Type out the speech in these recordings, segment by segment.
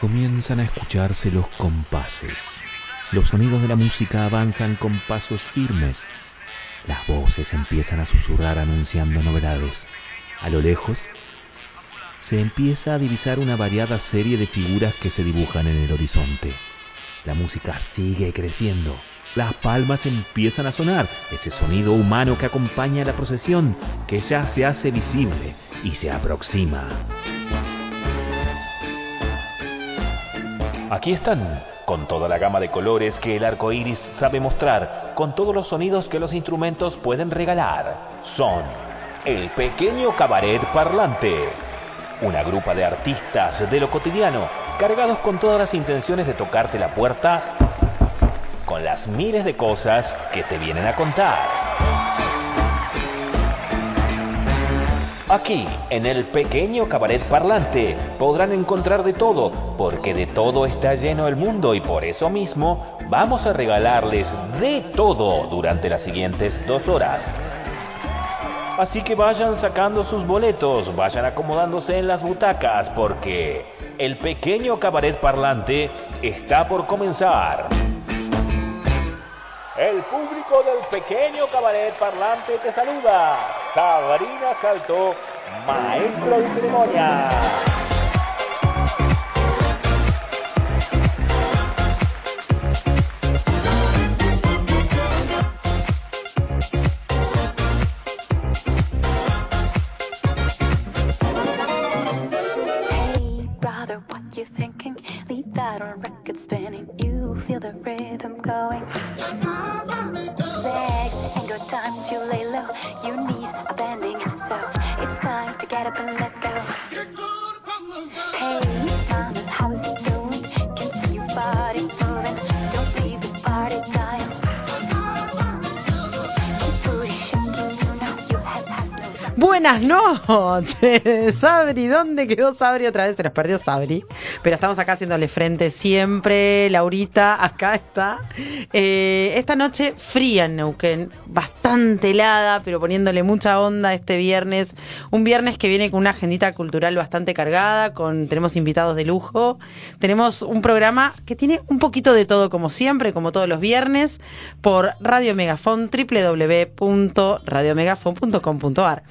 Comienzan a escucharse los compases. Los sonidos de la música avanzan con pasos firmes. Las voces empiezan a susurrar anunciando novedades. A lo lejos, se empieza a divisar una variada serie de figuras que se dibujan en el horizonte. La música sigue creciendo. Las palmas empiezan a sonar, ese sonido humano que acompaña a la procesión, que ya se hace visible y se aproxima. Aquí están, con toda la gama de colores que el arco iris sabe mostrar, con todos los sonidos que los instrumentos pueden regalar. Son el pequeño cabaret parlante. Una grupa de artistas de lo cotidiano, cargados con todas las intenciones de tocarte la puerta con las miles de cosas que te vienen a contar. Aquí, en el pequeño cabaret parlante, podrán encontrar de todo, porque de todo está lleno el mundo y por eso mismo vamos a regalarles de todo durante las siguientes dos horas. Así que vayan sacando sus boletos, vayan acomodándose en las butacas, porque el pequeño cabaret parlante está por comenzar. El público del pequeño cabaret parlante te saluda. Sabrina Salto, maestro de ceremonia. Buenas noches, Sabri. ¿Dónde quedó Sabri otra vez? Se nos perdió Sabri. Pero estamos acá haciéndole frente siempre. Laurita, acá está. Eh, esta noche fría en Neuquén. Bastante helada, pero poniéndole mucha onda este viernes. Un viernes que viene con una agendita cultural bastante cargada. Con, tenemos invitados de lujo. Tenemos un programa que tiene un poquito de todo, como siempre, como todos los viernes, por Radio Megafon, www.radiomegafon.com.ar.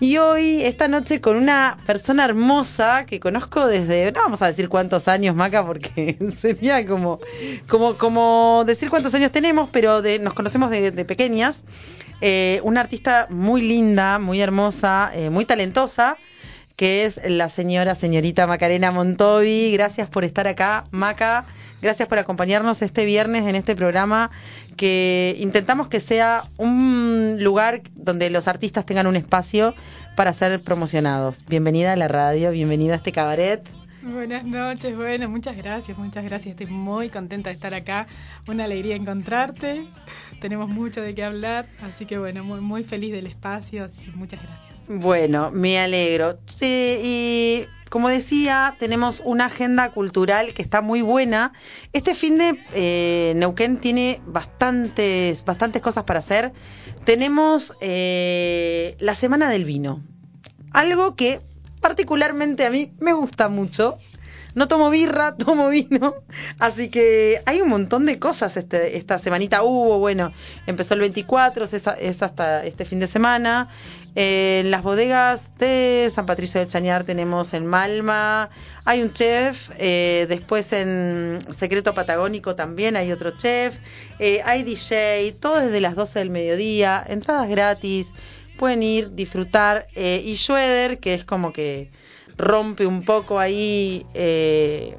Y hoy, esta noche, con una persona hermosa que conozco desde, no vamos a decir cuántos años, Maca, porque sería como, como, como decir cuántos años tenemos, pero de, nos conocemos de, pequeñas. Eh, una artista muy linda, muy hermosa, eh, muy talentosa, que es la señora, señorita Macarena Montovi. Gracias por estar acá, Maca. Gracias por acompañarnos este viernes en este programa que intentamos que sea un lugar donde los artistas tengan un espacio para ser promocionados. Bienvenida a la radio, bienvenida a este cabaret. Buenas noches, bueno, muchas gracias, muchas gracias. Estoy muy contenta de estar acá. Una alegría encontrarte. Tenemos mucho de qué hablar, así que bueno, muy, muy feliz del espacio, así muchas gracias. Bueno, me alegro. Sí, y como decía, tenemos una agenda cultural que está muy buena. Este fin de eh, Neuquén tiene bastantes, bastantes cosas para hacer. Tenemos eh, la Semana del Vino. Algo que particularmente a mí me gusta mucho. No tomo birra, tomo vino. Así que hay un montón de cosas este, esta semanita. Hubo, bueno, empezó el 24, es, hasta este fin de semana. Eh, en las bodegas de San Patricio del Chañar tenemos en Malma, hay un chef, eh, después en Secreto Patagónico también hay otro chef, eh, hay DJ, todo desde las 12 del mediodía, entradas gratis, pueden ir, disfrutar. eh, y Schroeder, que es como que rompe un poco ahí eh,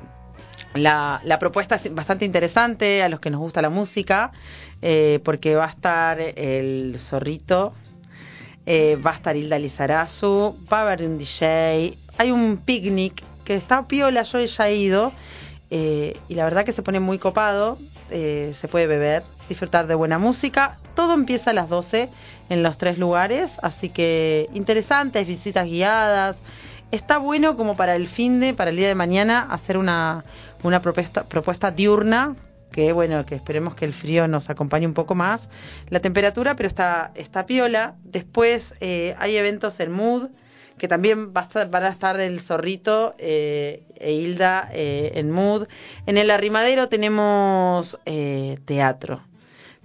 la, propuesta es bastante interesante a los que nos gusta la música, eh, porque va a estar el zorrito, eh, va a estar Hilda Lizarazu, va a haber un DJ, hay un picnic que está piola, yo ya he ido, y la verdad que se pone muy copado, se puede beber, disfrutar de buena música, todo empieza a las 12 en los tres lugares, así que interesantes, visitas guiadas, está bueno como para el fin de, para el día de mañana, hacer una, una propuesta, propuesta diurna que bueno, que esperemos que el frío nos acompañe un poco más. La temperatura, pero está, está piola. Después eh, hay eventos en Mood, que también va a estar, van a estar el Zorrito eh, e Hilda eh, en Mood. En el Arrimadero tenemos eh, teatro.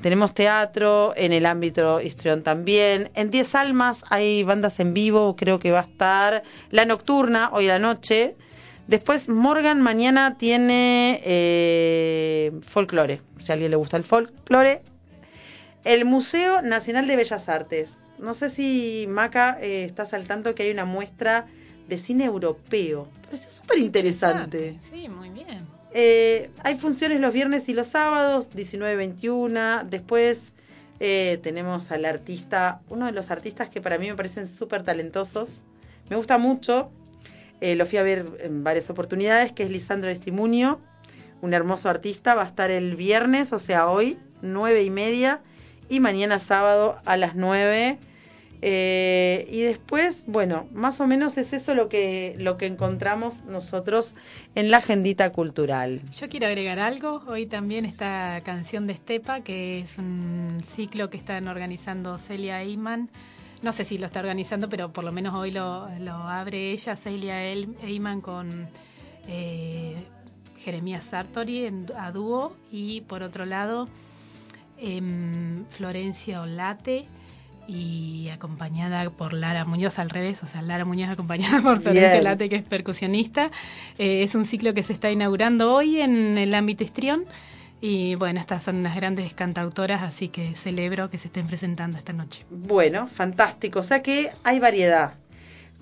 Tenemos teatro, en el ámbito histrión también. En Diez Almas hay bandas en vivo, creo que va a estar La Nocturna, hoy la noche. Después Morgan mañana tiene eh, folclore. Si a alguien le gusta el folclore. El Museo Nacional de Bellas Artes. No sé si Maca eh, estás al tanto que hay una muestra de cine europeo. Pareció súper interesante. Sí, muy bien. Eh, hay funciones los viernes y los sábados, 19-21. Después eh, tenemos al artista, uno de los artistas que para mí me parecen súper talentosos. Me gusta mucho. Eh, lo fui a ver en varias oportunidades, que es Lisandro Estimunio, un hermoso artista. Va a estar el viernes, o sea, hoy, nueve y media, y mañana sábado a las 9. Eh, y después, bueno, más o menos es eso lo que, lo que encontramos nosotros en la agendita cultural. Yo quiero agregar algo. Hoy también está Canción de Estepa, que es un ciclo que están organizando Celia Eyman. No sé si lo está organizando, pero por lo menos hoy lo, lo abre ella, Celia El- Eyman, con eh, Jeremías Sartori en- a dúo. Y por otro lado, em, Florencia Olate y acompañada por Lara Muñoz al revés, o sea, Lara Muñoz acompañada por Florencia Bien. Olate, que es percusionista. Eh, es un ciclo que se está inaugurando hoy en el ámbito histrión. Y bueno, estas son unas grandes cantautoras, así que celebro que se estén presentando esta noche. Bueno, fantástico. O sea que hay variedad.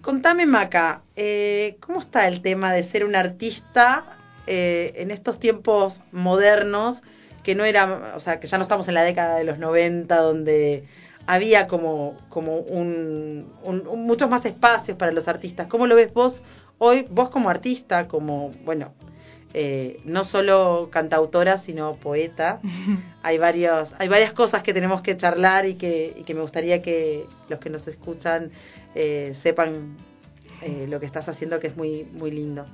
Contame, Maca, eh, ¿cómo está el tema de ser un artista eh, en estos tiempos modernos? Que no era, o sea, que ya no estamos en la década de los 90, donde había como, como un, un- un- muchos más espacios para los artistas. ¿Cómo lo ves vos hoy, vos como artista, como, bueno, eh, no solo cantautora, sino poeta? hay varios, hay varias cosas que tenemos que charlar y que, y que me gustaría que los que nos escuchan eh, sepan eh, lo que estás haciendo, que es muy, muy lindo.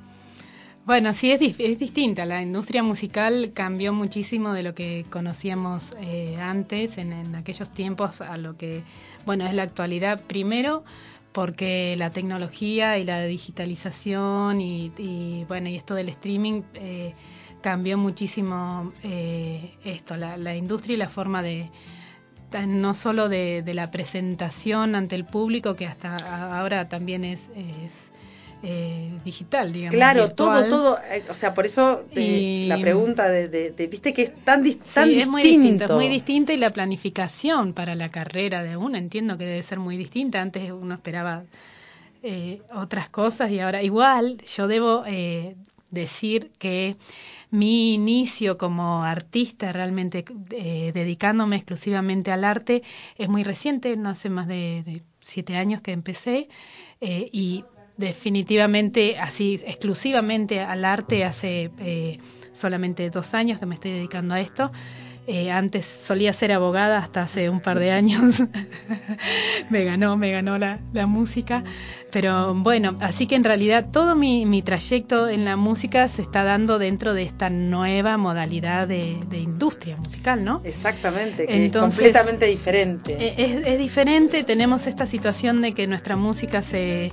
Bueno, sí, es, es distinta. La industria musical cambió muchísimo de lo que conocíamos eh, antes, en, en aquellos tiempos, a lo que, bueno, es la actualidad. Primero, porque la tecnología y la digitalización y, y, bueno, y esto del streaming eh, cambió muchísimo eh, esto, la, industria y la forma de no solo de, la presentación ante el público, que hasta ahora también es, es, eh, digital, digamos. Claro, virtual. todo, todo, eh, o sea, por eso de- Y- la pregunta de, de- de- viste que es tan, dis- Sí, tan es distinto. muy distinto, es muy distinta y la planificación para la carrera de uno entiendo que debe ser muy distinta. Antes uno esperaba eh, otras cosas y ahora igual yo debo eh, decir que mi inicio como artista realmente eh, dedicándome exclusivamente al arte es muy reciente, no hace más de, de siete años que empecé eh, y definitivamente así exclusivamente al arte hace eh, solamente dos años que me estoy dedicando a esto. Eh, antes solía ser abogada hasta hace un par de años. me ganó, me ganó la, la música. Pero bueno, así que en realidad todo mi, mi trayecto en la música se está dando dentro de esta nueva modalidad de, de industria musical, ¿no? Exactamente, que Entonces, es completamente diferente. Eh, Es, es diferente, tenemos esta situación de que nuestra música se,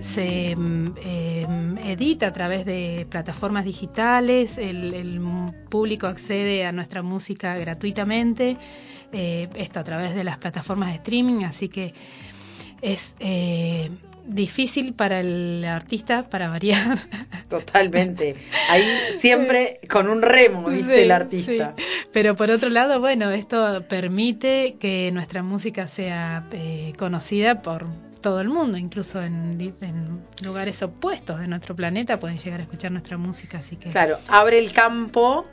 se mm, eh, edita a través de plataformas digitales, el, el público accede a nuestra música gratuitamente, eh, esto a través de las plataformas de streaming, así que es eh, difícil para el artista, para variar. Totalmente. Ahí siempre con un remo, viste, Sí, el artista. sí. Pero por otro lado, bueno, esto permite que nuestra música sea eh, conocida por todo el mundo, incluso en, en lugares opuestos de nuestro planeta pueden llegar a escuchar nuestra música, así que Claro, abre el campo,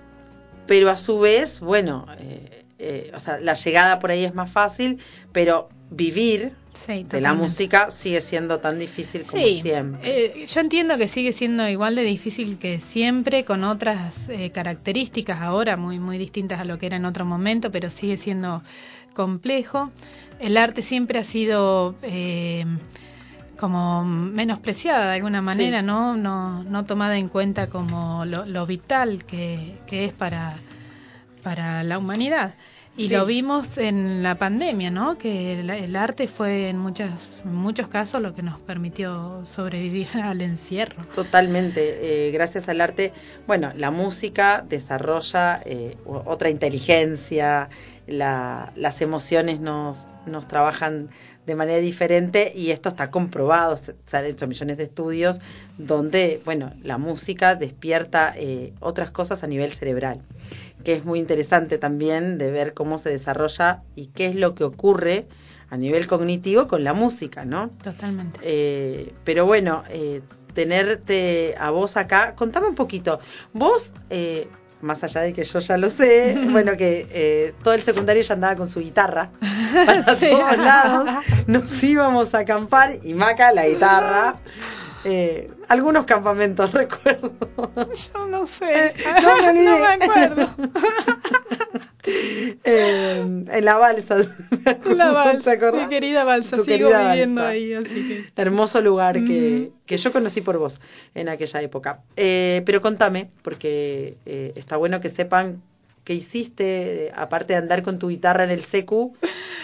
pero a su vez, bueno, eh, eh, o sea, la llegada por ahí es más fácil, pero vivir sí, de la música sigue siendo tan difícil como Sí, siempre. eh, yo entiendo que sigue siendo igual de difícil que siempre, con otras eh, características ahora muy muy distintas a lo que era en otro momento, pero sigue siendo complejo. El arte siempre ha sido eh, como menospreciada de alguna manera, Sí. ¿no? ¿no? No tomada en cuenta como lo, lo vital que, que es para, para la humanidad. Y Sí. lo vimos en la pandemia, ¿no? Que el, el arte fue en, muchas, en muchos casos lo que nos permitió sobrevivir al encierro. Totalmente. eh, gracias al arte, bueno, la música desarrolla eh, otra inteligencia, la- las emociones nos, nos trabajan de manera diferente y esto está comprobado, se, han hecho millones de estudios donde, bueno, la música despierta eh, otras cosas a nivel cerebral, que es muy interesante también de ver cómo se desarrolla y qué es lo que ocurre a nivel cognitivo con la música, ¿no? Totalmente. Eh, pero bueno, eh, tenerte a vos acá, contame un poquito. Vos, eh, más allá de que yo ya lo sé, bueno, que eh, todo el secundario ya andaba con su guitarra para Sí. todos lados. Nos íbamos a acampar y Maca la guitarra. Eh, algunos campamentos recuerdo. Yo no sé. No me olvidé. no me acuerdo. Eh, en la balsa. La ¿te balsa, acordás? mi querida balsa, Tu sigo querida viviendo balsa. ahí, así que... hermoso lugar que, que yo conocí por vos en aquella época. Eh, pero contame, porque eh, está bueno que sepan qué hiciste, aparte de andar con tu guitarra en el secu.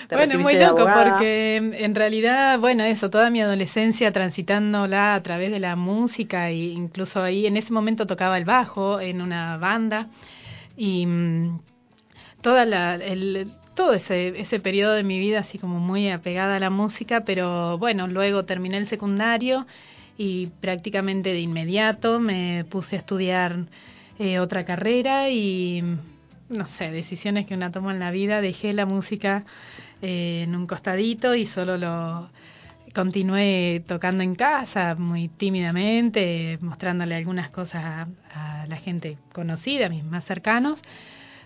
te Bueno, muy loco, porque en realidad, bueno, eso, toda mi adolescencia transitándola a través de la música, e incluso ahí en ese momento tocaba el bajo en una banda, y mm, toda la, el, todo ese, ese periodo de mi vida así como muy apegada a la música, pero bueno, luego terminé el secundario y prácticamente de inmediato me puse a estudiar eh, otra carrera y no sé, decisiones que una toma en la vida, dejé la música eh, en un costadito y solo lo continué tocando en casa muy tímidamente, mostrándole algunas cosas a, a la gente conocida, a mis más cercanos.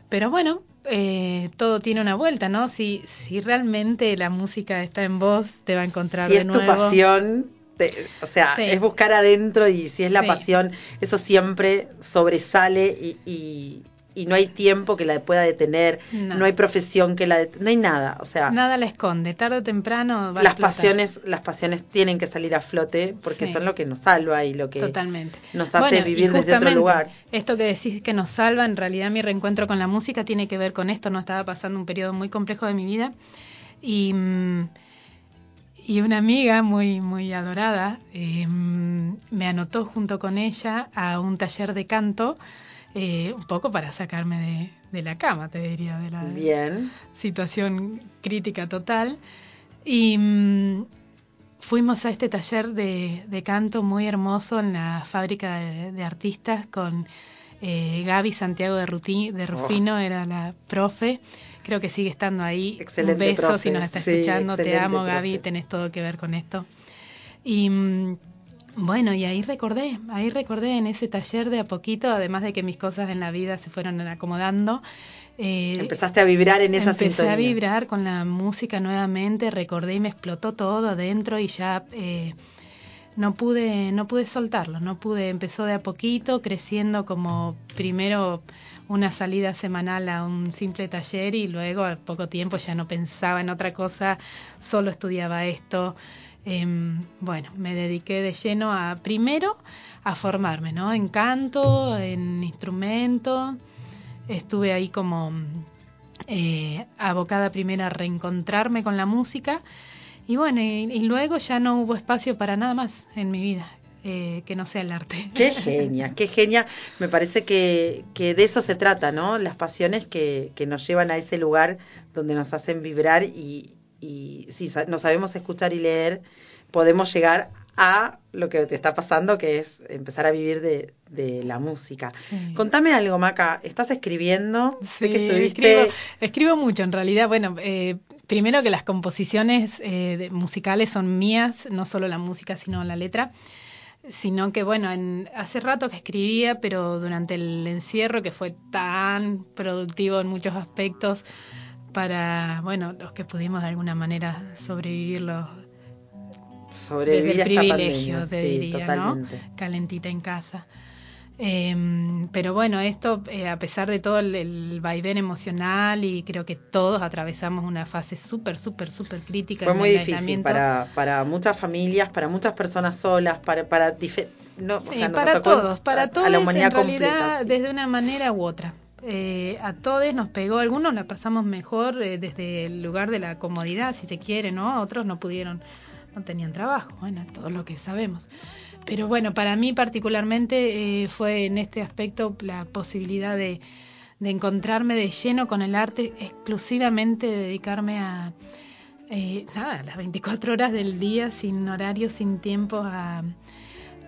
Pero bueno, eh, todo tiene una vuelta, ¿no? Si, si realmente la música está en vos, te va a encontrar Si de es nuevo. tu pasión, te- o sea, Sí. es buscar adentro y si es la Sí. pasión, eso siempre sobresale y, y, y no hay tiempo que la pueda detener, no, No. hay profesión que la no hay nada, o sea, Nada la esconde, tarde o temprano va las pasiones, las pasiones tienen que salir a flote porque Sí. son lo que nos salva y lo que Totalmente. nos hace Bueno, vivir desde otro justamente, lugar. Esto que decís que nos salva, en realidad mi reencuentro con la música tiene que ver con esto. No estaba pasando un periodo muy complejo de mi vida y, mm, y una amiga muy muy adorada eh, mm, me anotó junto con ella a un taller de canto, eh, un poco para sacarme de, de la cama, te diría, de la, Bien, situación crítica total. Y mm, fuimos a este taller de, de canto muy hermoso en la fábrica de, de artistas con eh, Gaby Santiago de, Ruti- de Rufino, era la profe. Creo que sigue estando ahí. Excelente Un beso profe. si nos está Sí, escuchando. Te amo, Gaby. Tenés todo que ver con esto. Y mm, bueno, y ahí recordé, ahí recordé en ese taller de a poquito, además de que mis cosas en la vida se fueron acomodando. eh, empezaste a vibrar en esa Empecé sintonía. a vibrar con la música nuevamente, recordé y me explotó todo adentro y ya eh, no pude no pude soltarlo, no pude, empezó de a poquito, creciendo como primero una salida semanal a un simple taller y luego al poco tiempo ya no pensaba en otra cosa, solo estudiaba esto. Em, bueno, me dediqué de lleno a primero a formarme, ¿no? En canto, en instrumento, estuve ahí como eh, abocada primero a reencontrarme con la música y bueno, y, luego ya no hubo espacio para nada más en mi vida eh, que no sea el arte. Qué genia, qué genia. Me parece que, que de eso se trata, ¿no? Las pasiones que nos llevan a ese lugar donde nos hacen vibrar y, y si no sabemos escuchar y leer, podemos llegar a lo que te está pasando, que es empezar a vivir de, de la música. Sí. Contame algo, Maca. ¿Estás escribiendo? Sí, que estuviste... escribo, escribo mucho en realidad. Bueno, eh, primero que las composiciones eh, musicales son mías, no solo la música, sino la letra. Sino que, bueno, en, hace rato que escribía, pero durante el encierro, que fue tan productivo en muchos aspectos, para, bueno, los que pudimos de alguna manera sobrevivir Sobrevivir desde el a privilegio, pandemia. te sí, diría, totalmente. ¿no? Calentita en casa. Eh, pero bueno, esto, eh, a pesar de todo el, el vaivén emocional, y creo que todos atravesamos una fase súper, súper, súper crítica. Fue muy difícil para, para muchas familias, para muchas personas solas, para, para, no, o Sí, sea, para tocó todos, a- para a todos la humanidad en realidad, completa, sí. desde una manera u otra. Eh, a todos nos pegó, algunos la pasamos mejor eh, desde el lugar de la comodidad, si se quiere, ¿no? Otros no pudieron, no tenían trabajo, bueno, todo lo que sabemos. Pero bueno, para mí particularmente eh, fue en este aspecto la posibilidad de, de encontrarme de lleno con el arte, exclusivamente dedicarme a, eh, nada, las 24 horas del día, sin horario, sin tiempo, a,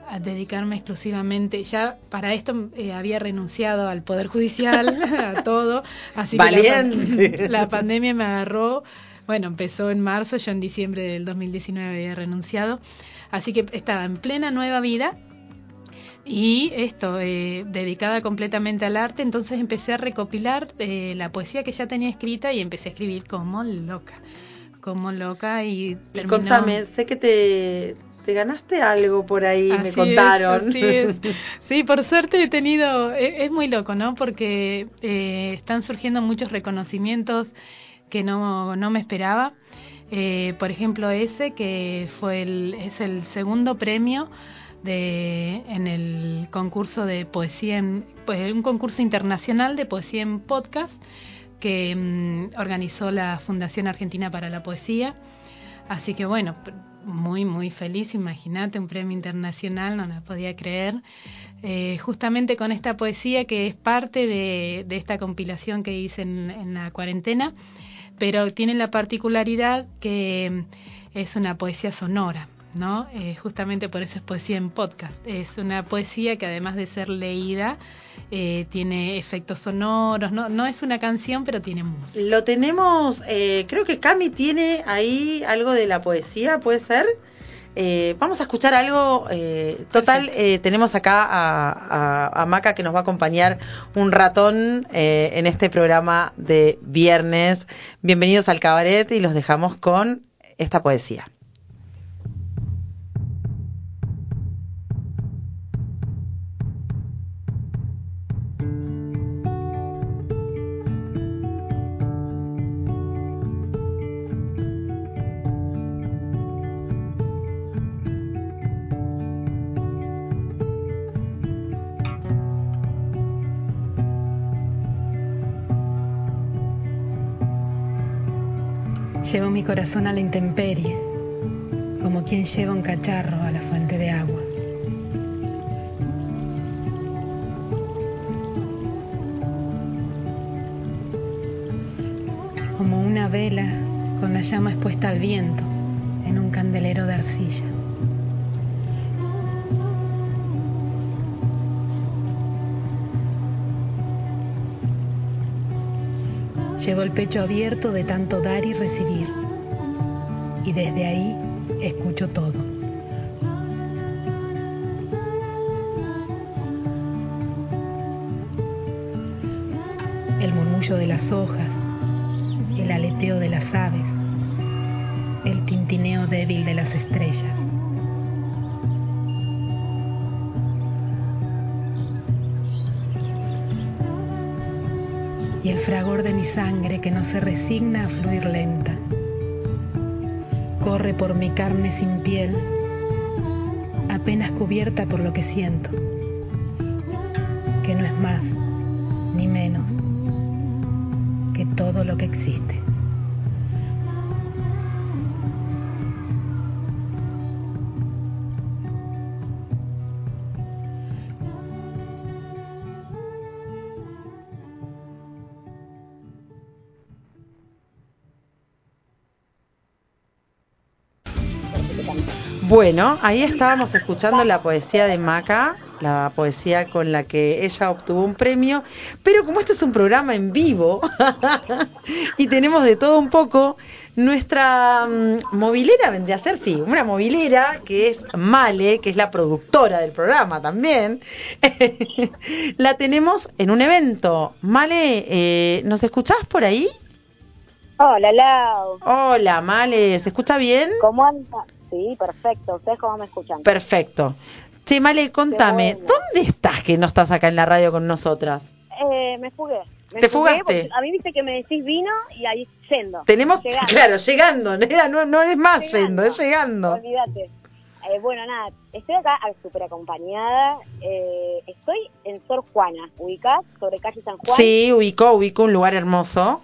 a dedicarme exclusivamente. Ya para esto eh, había renunciado al Poder Judicial, a todo. Así que la, Valiente. la pandemia me agarró. Bueno, empezó en marzo, yo en diciembre del 2019 había renunciado. Así que estaba en plena nueva vida y esto, eh, dedicada completamente al arte, entonces empecé a recopilar eh, la poesía que ya tenía escrita y empecé a escribir como loca, como loca y Y contame, sé que te, te ganaste algo por ahí, me es, contaron. así es. Sí, por suerte he tenido, e- es, muy loco, ¿no? Porque eh, están surgiendo muchos reconocimientos que no, no me esperaba. Eh, por ejemplo, ese que fue el, es el segundo premio de, en el concurso de poesía, en, pues, un concurso internacional de poesía en podcast que mm, organizó la Fundación Argentina para la Poesía. Así que bueno, muy, muy feliz, imagínate, un premio internacional, no la podía creer. Eh, justamente con esta poesía que es parte de, de esta compilación que hice en, en la cuarentena, pero tiene la particularidad que es una poesía sonora. ¿No? Eh, justamente por eso es poesía en podcast. Es una poesía que además de ser leída, eh, tiene efectos sonoros, no, no es una canción, pero tiene música. Lo tenemos, eh, creo que Cami tiene ahí algo de la poesía, ¿puede ser? Eh, vamos a escuchar algo. eh, total, eh, tenemos acá a, a- a Maca que nos va a acompañar un ratón eh, en este programa de viernes. Bienvenidos al cabaret y los dejamos con esta poesía. Corazón a la intemperie, como quien lleva un cacharro a la fuente de agua. Como una vela con la llama expuesta al viento en un candelero de arcilla. Llevo el pecho abierto de tanto dar y recibir. Desde ahí escucho todo. El murmullo de las hojas, el aleteo de las aves, el tintineo débil de las estrellas. y el fragor de mi sangre que no se resigna a fluir lenta. Por mi carne sin piel, apenas cubierta por lo que siento, que no es más ni menos que todo lo que existe. Bueno, ahí estábamos escuchando la poesía de Maca, la poesía con la que ella obtuvo un premio, pero como este es un programa en vivo y tenemos de todo un poco, nuestra mm, movilera vendría a ser, sí, una movilera que es Male, que es la productora del programa también, la tenemos en un evento. Male, eh, ¿nos escuchás por ahí? Hola, Lau. Hola, Male, ¿se escucha bien? ¿Cómo anda? Sí, perfecto. ¿Ustedes cómo me escuchan? Perfecto. Che, Male, contame, bueno. ¿dónde estás que no estás acá en la radio con nosotras? Eh, me fugué. Me ¿Te fugué fugaste? A mí viste que me decís vino y ahí yendo. Tenemos, Llegando. claro, llegando, no, no es más Llegando. yendo, es llegando. Olvídate. Eh, bueno, nada, estoy acá súper acompañada. Eh, estoy en Sor Juana, ubicás, sobre calle San Juan. Sí, ubico, ubico un lugar hermoso.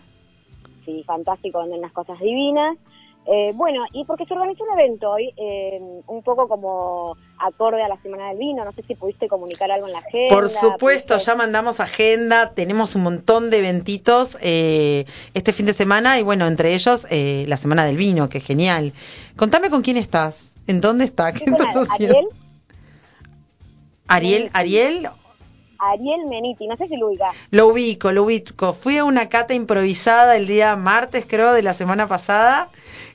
Sí, fantástico, donde hay unas cosas divinas. Eh, bueno, y porque se organizó un evento hoy, eh, un poco como acorde a la Semana del Vino, no sé si pudiste comunicar algo en la agenda. Por supuesto, pudiste- ya mandamos agenda, tenemos un montón de eventitos eh, este fin de semana y bueno, entre ellos eh, la Semana del Vino, que es genial. Contame con quién estás, en dónde está, qué estás haciendo. Ariel, Ariel, Ariel, Ariel Meniti, no sé si lo ubicás. lo ubico, lo ubico. Fui a una cata improvisada el día martes, creo, de la semana pasada,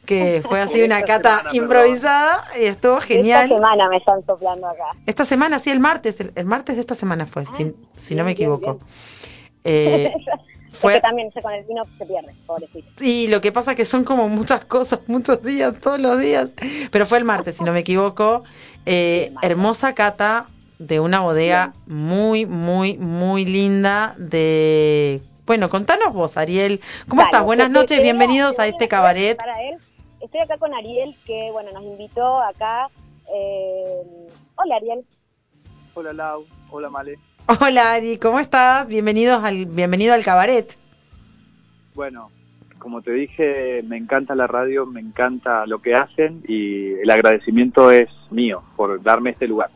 que fue así una Esta cata semana, perdón. improvisada y estuvo Esta genial. semana me están soplando acá. Esta semana, sí, el martes, el, el martes de esta semana fue, si, si no Ah, bien, me bien, equivoco. Eh, Es fue, que también con el vino se pierde, pobrecito. Sí, lo que pasa es que son como muchas cosas, muchos días, todos los días. Pero fue el martes, si no me equivoco. Eh, hermosa cata de una bodega muy, muy, muy linda de... Bueno, contanos vos, Ariel. ¿Cómo estás? Buenas noches, bienvenidos a este cabaret. presentar a él. Estoy acá con Ariel, que bueno, nos invitó acá. eh, Hola Ariel. Hola Lau, hola Male. Hola, Ari, ¿cómo estás? Bienvenidos al, bienvenido al cabaret. Bueno, como te dije, me encanta la radio, me encanta lo que hacen y el agradecimiento es mío por darme este lugar.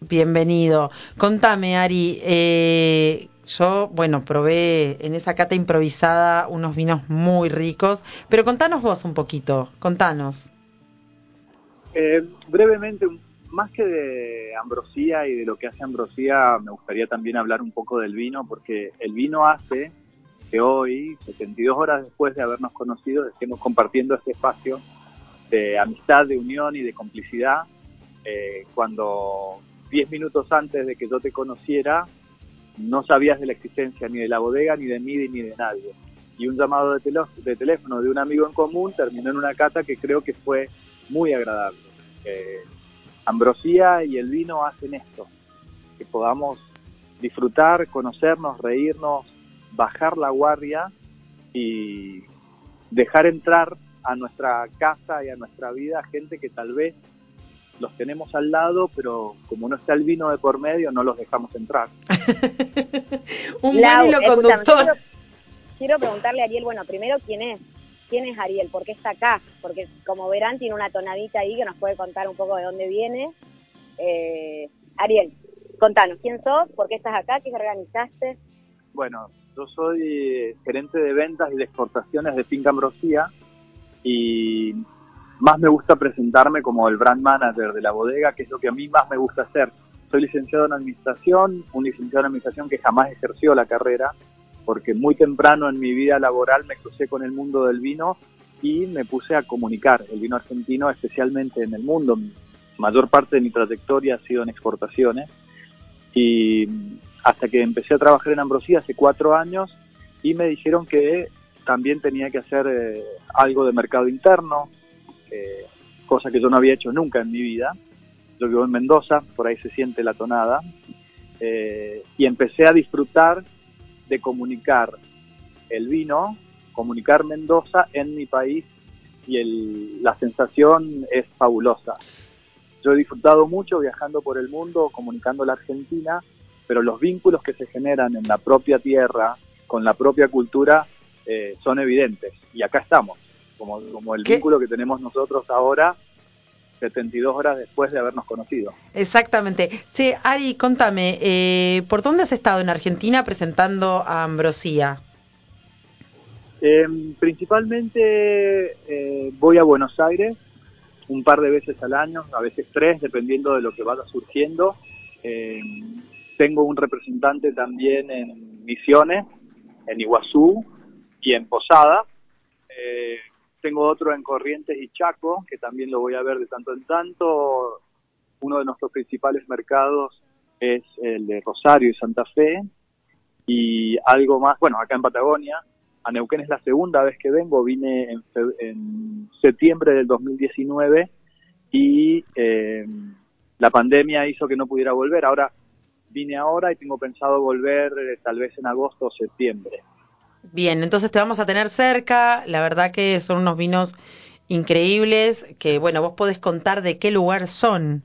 Bienvenido. Contame, Ari, eh, yo, bueno, probé en esa cata improvisada unos vinos muy ricos, pero contanos vos un poquito, contanos. Eh, brevemente, más que de Ambrosía y de lo que hace Ambrosía, me gustaría también hablar un poco del vino, porque el vino hace que hoy, 72 horas después de habernos conocido, estemos compartiendo este espacio de amistad, de unión y de complicidad, eh, cuando 10 minutos antes de que yo te conociera, no sabías de la existencia ni de la bodega, ni de mí, ni de nadie. Y un llamado de, de teléfono de un amigo en común terminó en una cata que creo que fue muy agradable. Eh, Ambrosía y el vino hacen esto, que podamos disfrutar, conocernos, reírnos, bajar la guardia y dejar entrar a nuestra casa y a nuestra vida gente que tal vez los tenemos al lado, pero como no está el vino de por medio, no los dejamos entrar. Un Lau, buen hilo escúchame, conductor. Quiero, quiero preguntarle a Ariel, bueno, primero, ¿quién es? ¿Quién es Ariel? ¿Por qué está acá? Porque como verán, tiene una tonadita ahí que nos puede contar un poco de dónde viene. Eh, Ariel, contanos, ¿quién sos? ¿Por qué estás acá? ¿Qué organizaste? Bueno, yo soy gerente de ventas y de exportaciones de Finca Ambrosía y más me gusta presentarme como el brand manager de la bodega, que es lo que a mí más me gusta hacer. Soy licenciado en administración, un licenciado en administración que jamás ejerció la carrera, porque muy temprano en mi vida laboral me crucé con el mundo del vino y me puse a comunicar el vino argentino, especialmente en el mundo. Mayor parte de mi trayectoria ha sido en exportaciones y hasta que empecé a trabajar en Ambrosía hace cuatro años y me dijeron que también tenía que hacer eh, algo de mercado interno, eh, cosa que yo no había hecho nunca en mi vida. Yo vivo en Mendoza, por ahí se siente la tonada, eh, y empecé a disfrutar de comunicar el vino, comunicar Mendoza en mi país y la sensación es fabulosa. Yo he disfrutado mucho viajando por el mundo, comunicando la Argentina, pero los vínculos que se generan en la propia tierra, con la propia cultura, eh, son evidentes. Y acá estamos, como, como el ¿Qué? vínculo que tenemos nosotros ahora, 72 horas después de habernos conocido. Exactamente. Sí, Ari, contame, eh, ¿por dónde has estado en Argentina presentando a Ambrosía? Eh, principalmente eh, voy a Buenos Aires un par de veces al año, a veces tres, dependiendo de lo que vaya surgiendo. Eh, tengo un representante también en Misiones, en Iguazú y en Posada. Tengo otro en Corrientes y Chaco, que también lo voy a ver de tanto en tanto. Uno de nuestros principales mercados es el de Rosario y Santa Fe. Y algo más, bueno, acá en Patagonia, a Neuquén es la segunda vez que vengo, vine en, en septiembre del 2019 y eh, la pandemia hizo que no pudiera volver. Ahora vine ahora y tengo pensado volver eh, tal vez en agosto o septiembre. Bien, entonces te vamos a tener cerca. La verdad que son unos vinos increíbles que, bueno, vos podés contar de qué lugar son.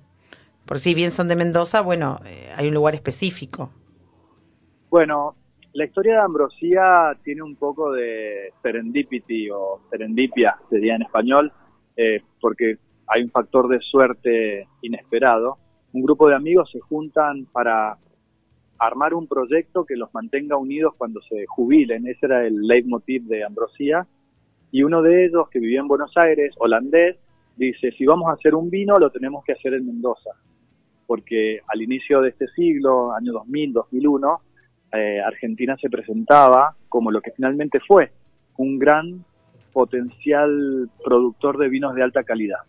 Por si bien son de Mendoza, bueno, eh, hay un lugar específico. Bueno, la historia de Ambrosía tiene un poco de serendipity o serendipia, sería en español, eh, porque hay un factor de suerte inesperado. Un grupo de amigos se juntan para armar un proyecto que los mantenga unidos cuando se jubilen. Ese era el leitmotiv de Ambrosía. Y uno de ellos, que vivía en Buenos Aires, holandés, dice, si vamos a hacer un vino, lo tenemos que hacer en Mendoza. Porque al inicio de este siglo, año 2000, 2001, eh, Argentina se presentaba como lo que finalmente fue, un gran potencial productor de vinos de alta calidad.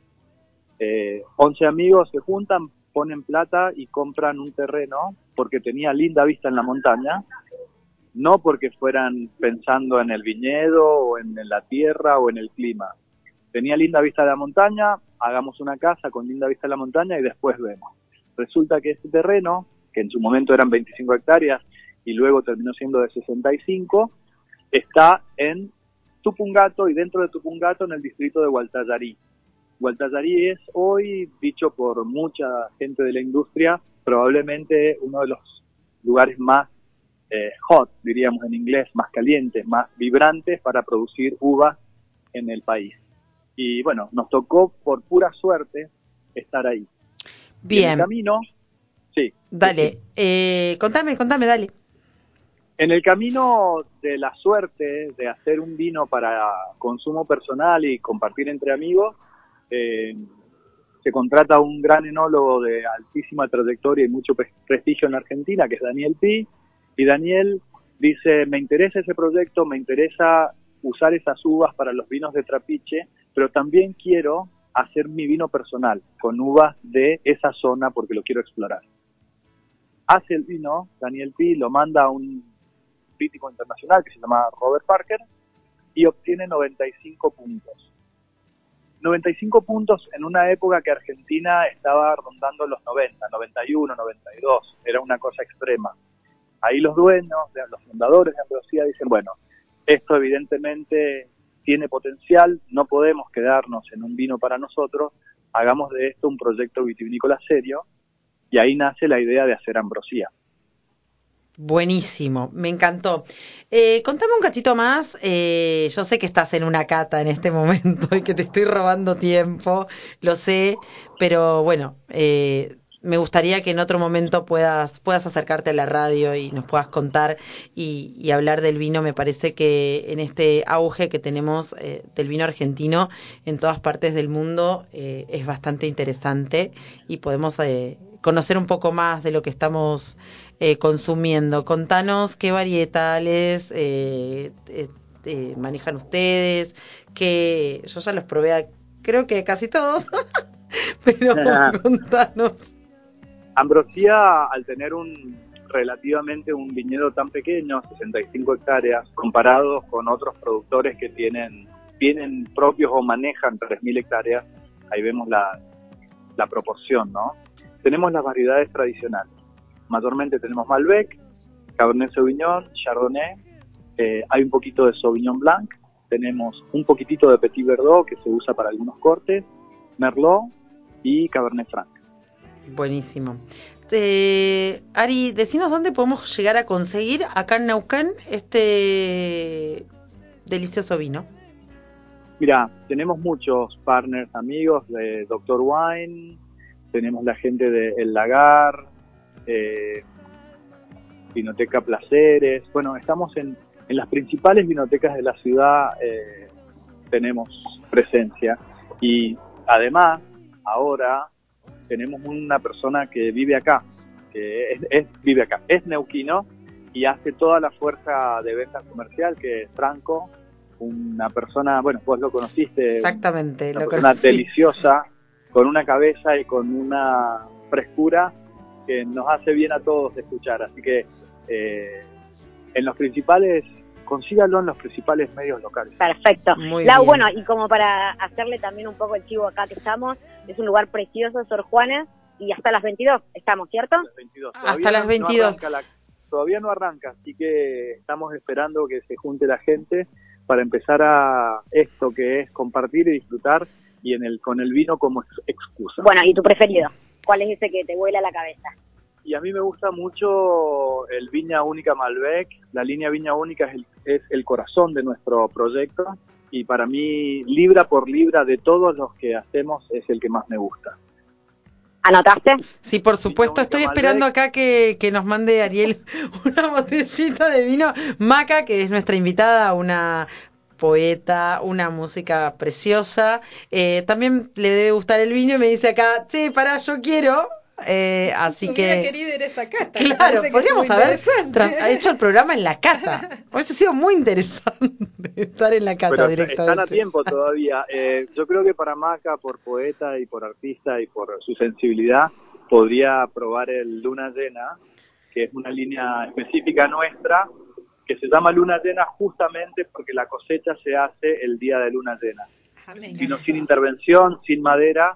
Eh, 11 amigos se juntan, ponen plata y compran un terreno porque tenía linda vista en la montaña, no porque fueran pensando en el viñedo o en la tierra o en el clima. Tenía linda vista de la montaña, hagamos una casa con linda vista de la montaña y después vemos. Resulta que este terreno, que en su momento eran 25 hectáreas y luego terminó siendo de 65, está en Tupungato y dentro de Tupungato en el distrito de Gualtallarí. Gualtallarí es hoy, dicho por mucha gente de la industria, probablemente uno de los lugares más eh, hot, diríamos en inglés, más calientes, más vibrantes para producir uvas en el país. Y bueno, nos tocó por pura suerte estar ahí. Y en el Bien, camino, sí. dale. Eh, contame, contame, dale. En el camino de la suerte de hacer un vino para consumo personal y compartir entre amigos, eh, se contrata un gran enólogo de altísima trayectoria y mucho pre- prestigio en Argentina, que es Daniel Pi, y Daniel dice, me interesa ese proyecto, me interesa usar esas uvas para los vinos de trapiche, pero también quiero hacer mi vino personal con uvas de esa zona porque lo quiero explorar. Hace el vino, Daniel Pi lo manda a un crítico internacional que se llama Robert Parker y obtiene 95 puntos. 95 puntos en una época que Argentina estaba rondando los 90, 91, 92, era una cosa extrema. Ahí los dueños, los fundadores de Ambrosía dicen, bueno, esto evidentemente tiene potencial, no podemos quedarnos en un vino para nosotros, hagamos de esto un proyecto vitivinícola serio y ahí nace la idea de hacer Ambrosía. Buenísimo, me encantó. Eh, contame un cachito más. eh, yo sé que estás en una cata en este momento y que te estoy robando tiempo, lo sé, pero bueno, eh, me gustaría que en otro momento puedas, puedas acercarte a la radio y nos puedas contar y, hablar del vino. Me parece que en este auge que tenemos eh, del vino argentino en todas partes del mundo eh, es bastante interesante y podemos eh, conocer un poco más de lo que estamos eh, consumiendo. Contanos qué varietales eh, manejan ustedes, que yo ya los probé, a- creo que casi todos, pero contanos. Ambrosía, al tener un relativamente un viñedo tan pequeño, 65 hectáreas, comparados con otros productores que tienen, tienen propios o manejan 3.000 hectáreas, ahí vemos la, la proporción, ¿no? Tenemos las variedades tradicionales. Mayormente tenemos Malbec, Cabernet Sauvignon, Chardonnay, eh, hay un poquito de Sauvignon Blanc, tenemos un poquitito de Petit Verdot que se usa para algunos cortes, Merlot y Cabernet Franc. Buenísimo. Eh, Ari, decinos dónde podemos llegar a conseguir acá en Neuquén este delicioso vino. Mira, tenemos muchos partners, amigos de Doctor Wine, tenemos la gente de El Lagar, eh, Vinoteca Placeres. Bueno, estamos en, en las principales vinotecas de la ciudad, eh, tenemos presencia. Y además, ahora tenemos una persona que vive acá, que es, es- vive acá, es neuquino y hace toda la fuerza de venta comercial, que es Franco, una persona, bueno, vos lo conociste, Exactamente, una lo persona conocí. deliciosa, con una cabeza y con una frescura que nos hace bien a todos de escuchar. Así que eh, en los principales, consígalo en los principales medios locales. Perfecto. Muy Lau, bien. bueno, y como para hacerle también un poco el chivo acá que estamos, es un lugar precioso, Sor Juana, y hasta las 22 estamos, ¿cierto? Las 22. Hasta Todavía las no- 22. No arranca la- todavía no arranca, así que estamos esperando que se junte la gente para empezar a esto que es compartir y disfrutar y en el con el vino como ex- excusa. Bueno, ¿y tu preferido? ¿Cuál es ese que te vuela la cabeza? Y a mí me gusta mucho el Viña Única Malbec. La línea Viña Única es el, es el corazón de nuestro proyecto y para mí, libra por libra de todos los que hacemos, es el que más me gusta. ¿Anotaste? Sí, por supuesto. Estoy Malbec. esperando acá que, que nos mande Ariel una botellita de vino. Maca, que es nuestra invitada, una poeta, una música preciosa. Eh, también le debe gustar el vino y me dice acá, che, pará, yo quiero. Eh, así Hubiera que... querido ir a esa cata. Claro, podríamos haber hecho el programa en la cata. Hubiese sido muy interesante estar en la cata Pero directamente. están a tiempo todavía. Eh, yo creo que para Maca, por poeta y por artista y por su sensibilidad, podría probar el Luna Llena, que es una línea específica nuestra, que se llama Luna Llena justamente porque la cosecha se hace el día de Luna Llena. Ah. Vino sin intervención, sin madera,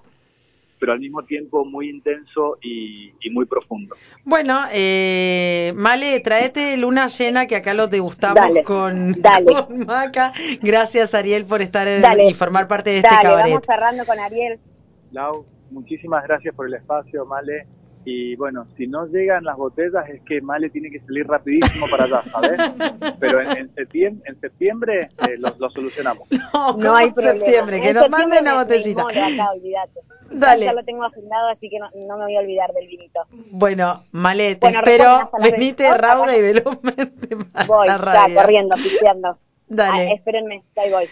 pero al mismo tiempo muy intenso y, y muy profundo. Bueno, eh, Male, traete luna llena que acá lo degustamos Dale, con, dale. con Maca. Gracias, Ariel, por estar en- Dale. y formar parte de este Dale, cabaret. vamos cerrando con Ariel. Lau, muchísimas gracias por el espacio, Male. Y bueno, si no llegan las botellas es que Male tiene que salir rapidísimo para allá, ¿sabes? Pero en, en septiembre, en septiembre eh, lo, lo solucionamos. No, No ¿cómo hay en problema. septiembre, que En nos septiembre manden una me- me botellita. inmolo acá, olvídate. Dale. Ya lo tengo agendado, así que no, no me voy a olvidar del vinito. Bueno, Male, te Bueno, espero. Venite 22, rauda acá. y velozmente para Voy, la ya, radio. corriendo, pisteando. Dale. Ah, espérenme, ya ahí voy.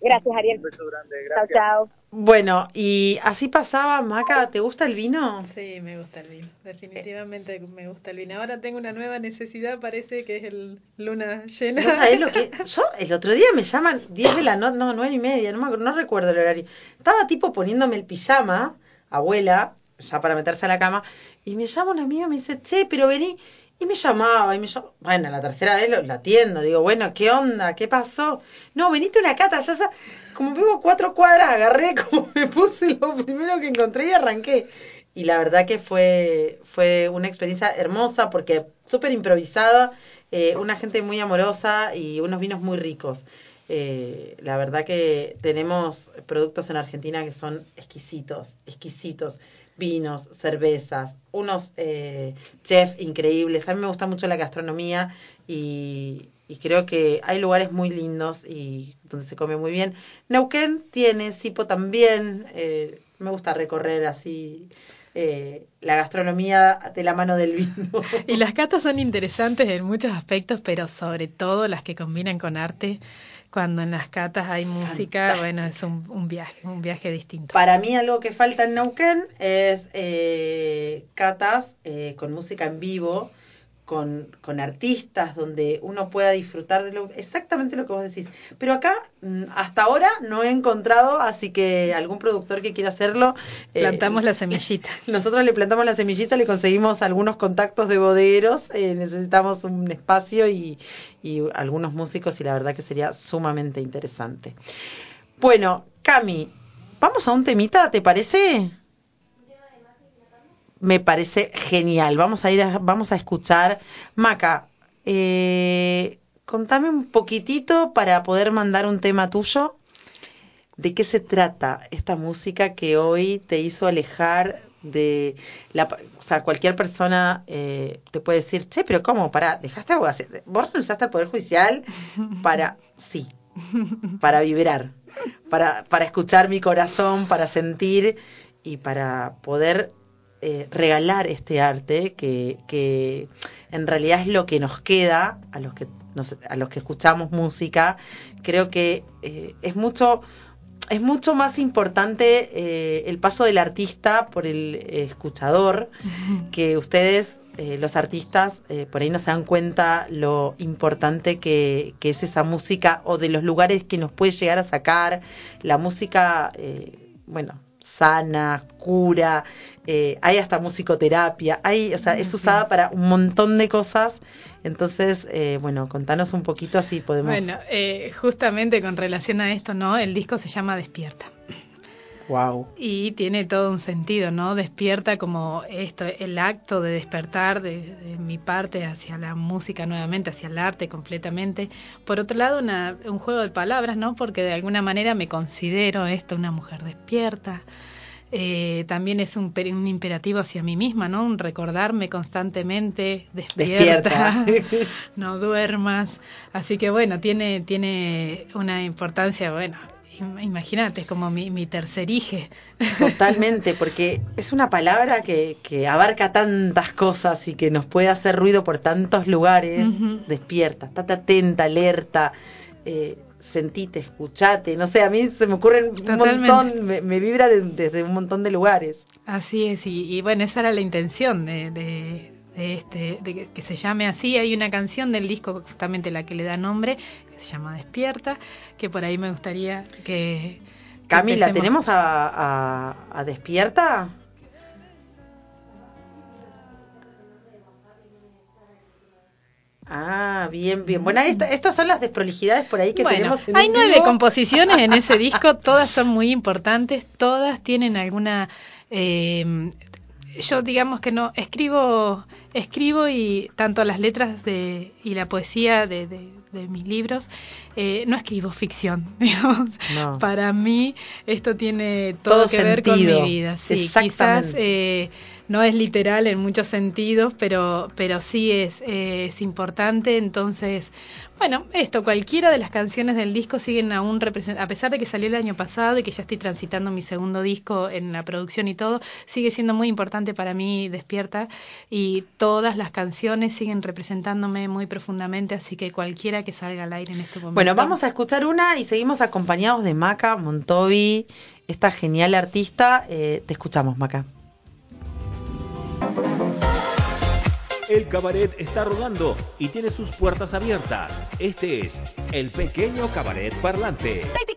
Gracias, Ariel. Un beso grande, Chao, gracias. chao. Bueno, y así pasaba, Maca, ¿te gusta el vino? Sí, me gusta el vino. Definitivamente me gusta el vino. Ahora tengo una nueva necesidad, parece que es el luna llena. ¿No sabés lo que? Yo el otro día me llaman 10 de la noche, no, 9 y media, no, me no recuerdo el horario. Estaba tipo poniéndome el pijama, abuela, ya para meterse a la cama, y me llama un amigo y me dice, che, pero vení. Y me llamaba, y me llamaba. Bueno, la tercera vez lo, la atiendo. Digo, bueno, ¿qué onda? ¿Qué pasó? No, veniste una cata, ya sa- Como vivo cuatro cuadras, agarré, como me puse lo primero que encontré y arranqué. Y la verdad que fue, fue una experiencia hermosa porque súper improvisada, eh, una gente muy amorosa y unos vinos muy ricos. Eh, la verdad que tenemos productos en Argentina que son exquisitos, exquisitos. Vinos, cervezas, unos eh, chefs increíbles. A mí me gusta mucho la gastronomía y, y creo que hay lugares muy lindos y donde se come muy bien. Neuquén tiene, Sipo también. eh, me gusta recorrer así eh, la gastronomía de la mano del vino. Y las catas son interesantes en muchos aspectos, pero sobre todo las que combinan con arte. Cuando en las catas hay música, bueno, es un, un viaje, un viaje distinto. Para mí algo que falta en Neuquén es eh, catas eh, con música en vivo, con, con artistas, donde uno pueda disfrutar de lo, exactamente lo que vos decís. Pero acá, mm, hasta ahora, no he encontrado, así que algún productor que quiera hacerlo... eh, Plantamos la semillita. Nosotros le plantamos la semillita, le conseguimos algunos contactos de bodegueros, eh, necesitamos un espacio y, y algunos músicos y la verdad que sería sumamente interesante. Bueno, Cami, vamos a un temita, ¿te parece? Me parece genial. Vamos a ir, a, vamos a escuchar. Maca, eh, contame un poquitito para poder mandar un tema tuyo. ¿De qué se trata esta música que hoy te hizo alejar de la... O sea, cualquier persona eh, te puede decir, che, pero ¿cómo? Para, dejaste algo así. Vos renunciaste al Poder Judicial para... Sí, para vibrar, para, para escuchar mi corazón, para sentir y para poder eh, regalar este arte que, que en realidad es lo que nos queda a los que, nos, a los que escuchamos música. Creo que eh, es mucho es mucho más importante eh, el paso del artista por el eh, escuchador que ustedes, eh, los artistas, eh, por ahí no se dan cuenta lo importante que, que, es esa música o de los lugares que nos puede llegar a sacar. La música, eh, bueno, sana, cura, eh, hay hasta musicoterapia, hay, o sea, es usada para un montón de cosas. Entonces, eh, bueno, contanos un poquito así podemos. Bueno, eh, justamente con relación a esto, ¿no? El disco se llama Despierta. Wow. y tiene todo un sentido, ¿no? Despierta como esto, el acto de despertar de, de mi parte hacia la música nuevamente, hacia el arte completamente. Por otro lado, una- un juego de palabras, ¿no? Porque de alguna manera me considero esto una mujer despierta. Eh, también es un, un imperativo hacia mí misma, ¿no? Un recordarme constantemente, despierta, Despierta. no duermas. Así que bueno, tiene, tiene una importancia, bueno, im- imagínate, es como mi, mi tercer hije. Totalmente, porque es una palabra que, que abarca tantas cosas y que nos puede hacer ruido por tantos lugares. Despierta, estate atenta, alerta, eh, sentite, escuchate. No sé, a mí se me ocurren un montón, me, me vibra de- desde un montón de lugares. Así es, y, y bueno, esa era la intención de, de, de este, de que, se llame así. Hay una canción del disco, justamente la que le da nombre, que se llama Despierta, que por ahí me gustaría que. Camila. ¿tenemos a, a- a Despierta? Ah, bien, bien. Bueno, esta- estas son las desprolijidades por ahí que Bueno, tenemos. en hay nueve composiciones en ese disco, todas son muy importantes, todas tienen alguna... eh, yo digamos que no, escribo, escribo y tanto las letras de, y la poesía de, de- de mis libros, eh, no escribo ficción, digamos. No. Para mí esto tiene todo, Todo que ver con mi vida. Sí, Exactamente. quizás eh, no es literal en muchos sentidos, pero, pero sí es, es importante. Entonces, bueno, esto, cualquiera de las canciones del disco siguen aún representando, a pesar de que salió el año pasado y que ya estoy transitando mi segundo disco en la producción y todo, sigue siendo muy importante para mí Despierta y todas las canciones siguen representándome muy profundamente, así que cualquiera que salga al aire en este momento. Bueno, vamos a escuchar una y seguimos acompañados de Maca Montovi, esta genial artista. Eh, te escuchamos, Maca. El cabaret está rodando y tiene sus puertas abiertas. Este es el pequeño cabaret parlante. Baby,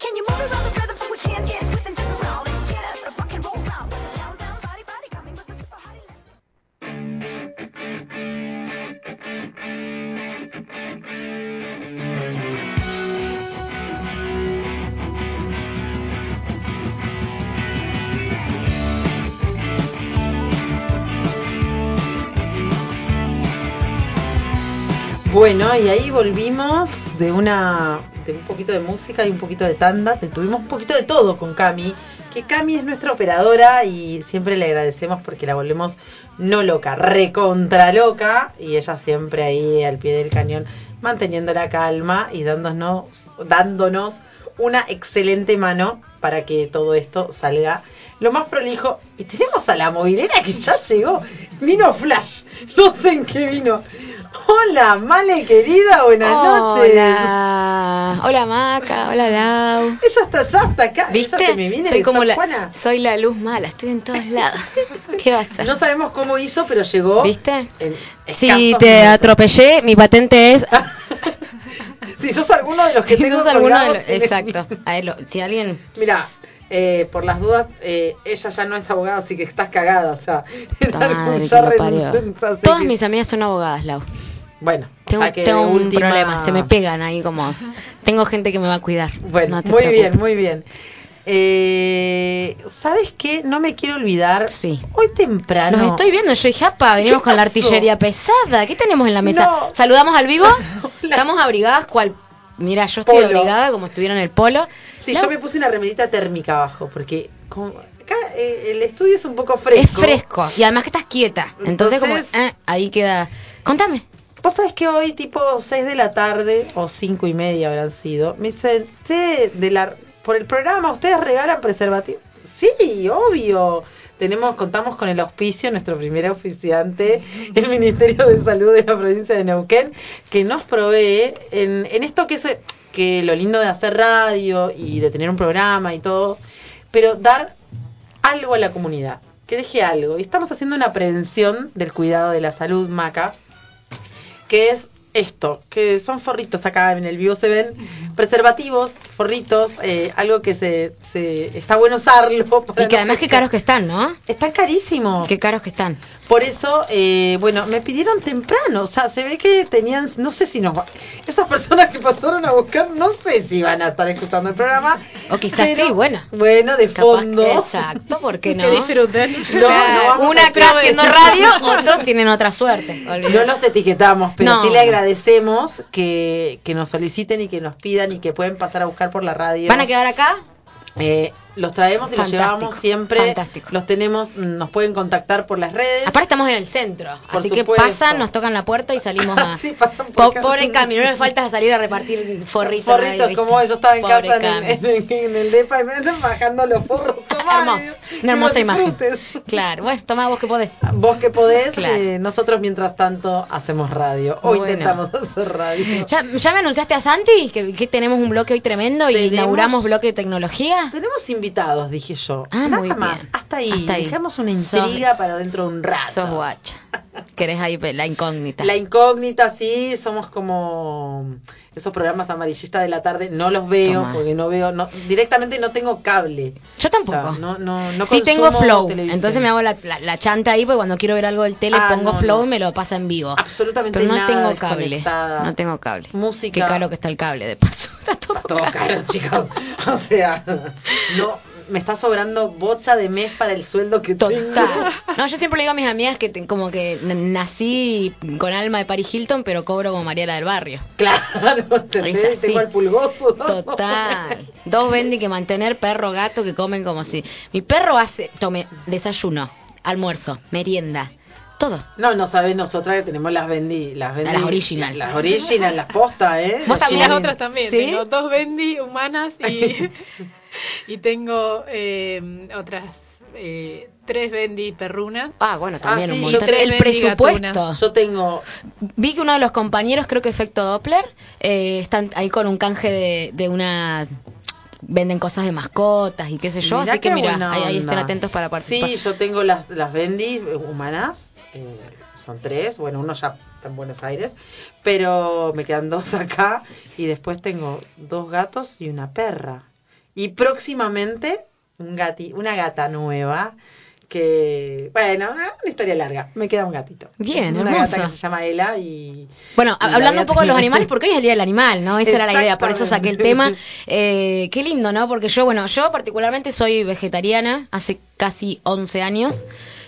Bueno, y ahí volvimos de una de un poquito de música y un poquito de tanda. Tuvimos un poquito de todo con Cami, que Cami es nuestra operadora y siempre le agradecemos porque la volvemos no loca, recontra loca y ella siempre ahí al pie del cañón manteniendo la calma y dándonos dándonos una excelente mano para que todo esto salga lo más prolijo. Y tenemos a la movilera que ya llegó. Vino Flash. No sé en qué vino. Hola, Male querida, buenas noches. Hola, hola Maca, hola Lau. Ella está allá, hasta acá. Ella ¿Viste? que me viene soy como la, Juana. soy la luz mala, estoy en todos lados. ¿Qué va a hacer? No sabemos cómo hizo, pero llegó. ¿Viste? Si te minutos. atropellé, mi patente es. Si sos alguno de los que Si tengo sos alguno de los- Exacto. A lo- si alguien. Mira, eh, por las dudas, eh, ella ya no es abogada, así que estás cagada. O sea, madre ya renunció, Todas que- mis amigas son abogadas, Lau. Bueno, o Tengo, sea que tengo de un última- problema, se me pegan ahí como. Tengo gente que me va a cuidar. Bueno, No muy preocupes. bien, muy bien. Eh, ¿Sabes qué? No me quiero olvidar. Sí. Hoy temprano. Los estoy viendo, yo dije, apa, venimos con la artillería pesada. ¿Qué tenemos en la mesa? No. Saludamos al vivo. Estamos abrigadas, cual. Mira, yo estoy Polo. abrigada como estuviera en el polo. Sí, yo me puse una remerita térmica abajo, porque como- acá eh, el estudio es un poco fresco. Es fresco. Y además que estás quieta. Entonces, como, Entonces- eh, ahí queda. Contame. Vos sabés que hoy, tipo 6 de la tarde, o cinco y media habrán sido, me che, de la, por el programa, ¿ustedes regalan preservativos? Sí, obvio. Tenemos, contamos con el auspicio, nuestro primer auspiciante, el Ministerio de Salud de la provincia de Neuquén, que nos provee en, en esto que es que lo lindo de hacer radio y de tener un programa y todo, pero dar algo a la comunidad, que deje algo. Y estamos haciendo una prevención del cuidado de la salud, Maca, que es esto, que son forritos acá en el vivo se ven, preservativos forritos, eh, algo que se, se está bueno usarlo. para Y que no además qué caros que están, ¿no? Están carísimos. Qué caros que están. Por eso, eh, bueno, me pidieron temprano. O sea, se ve que tenían, no sé si nos va- Esas personas que pasaron a buscar, no sé si van a estar escuchando el programa. O quizás pero, sí, bueno. Bueno, de Capaz fondo. que- exacto, ¿por qué no? Que disfruten. No, no vamos una acá haciendo radio, otros tienen otra suerte. No los etiquetamos, pero No. sí le agradecemos que, que nos soliciten y que nos pidan y que pueden pasar a buscar por la radio. ¿Van a quedar acá? Eh, los traemos y los llevamos siempre. fantástico. Los tenemos, nos pueden contactar por las redes. Aparte estamos en el centro, Por así que pasan, nos tocan la puerta y salimos a... Sí, pasan por Po- acá. pobre Cami, no me falta salir a repartir forritos. Forritos, como yo estaba en Pobre casa en el, en, en el depa y me andan bajando los forros. Hermoso, y una hermosa imagen. Claro, bueno, toma vos que podés. Vos que podés, Claro. eh, nosotros mientras tanto hacemos radio. O Bueno. intentamos hacer radio. ¿Ya, ya me anunciaste a Santi que, que tenemos un bloque hoy tremendo y inauguramos bloque de tecnología? Tenemos invitados, dije yo. Ah, Nada muy bien. más. Hasta ahí. Hasta ahí. Dejamos una Sos- intriga para dentro de un rato. Sos guacha. Querés ahí la incógnita. La incógnita, sí, somos como esos programas amarillistas de la tarde. No los veo Toma. porque no veo, no, directamente no tengo cable. Yo tampoco. O sea, no, no, no sí tengo flow, televisión. entonces me hago la, la- la chanta ahí porque cuando quiero ver algo del tele Ah, pongo no, flow no. y me lo pasa en vivo. Absolutamente Pero no nada tengo cable. No tengo cable. Música. Qué caro que está el cable, de paso. Está todo, Todo caro, chicos. O sea, no, me está sobrando bocha de mes para el sueldo que tengo. Total. No, yo siempre le digo a mis amigas que te- como que nací con alma de Paris Hilton, pero cobro como Mariela del Barrio. Claro, ¿entendés? Es así. tengo el pulgoso. ¿no? Total. Dos Bendy que mantener perro gato que comen como si. Mi perro hace, tome, desayuno, almuerzo, merienda, todo. No, no sabes nosotras que tenemos las vendi, las vendi, Las original. las original, las postas, ¿eh? Vos Las también. Las otras también. ¿Sí? Tengo dos Bendy humanas y, y tengo eh, otras eh, tres Bendy perrunas. Ah, bueno, también Ah, sí, un montón. tres El Bendy presupuesto. gatunas. Yo tengo Vi que uno de los compañeros, creo que Efecto Doppler, eh, están ahí con un canje de, de una. Venden cosas de mascotas y qué sé yo. Mirá así que mira, ahí, estén atentos para participar. Sí, yo tengo las, las Bendy eh, humanas, eh, son tres, bueno, uno ya está en Buenos Aires, pero me quedan dos acá y después tengo dos gatos y una perra. Y próximamente un gati, una gata nueva que, bueno, una historia larga, me queda un gatito. Bien, una hermoso. gata que se llama Ela y... Bueno, y hablando un poco de los animales, porque hoy es el Día del Animal, ¿no? Esa era la idea, por eso saqué el tema. Eh, qué lindo, ¿no? Porque yo, bueno, yo particularmente soy vegetariana, hace casi 11 años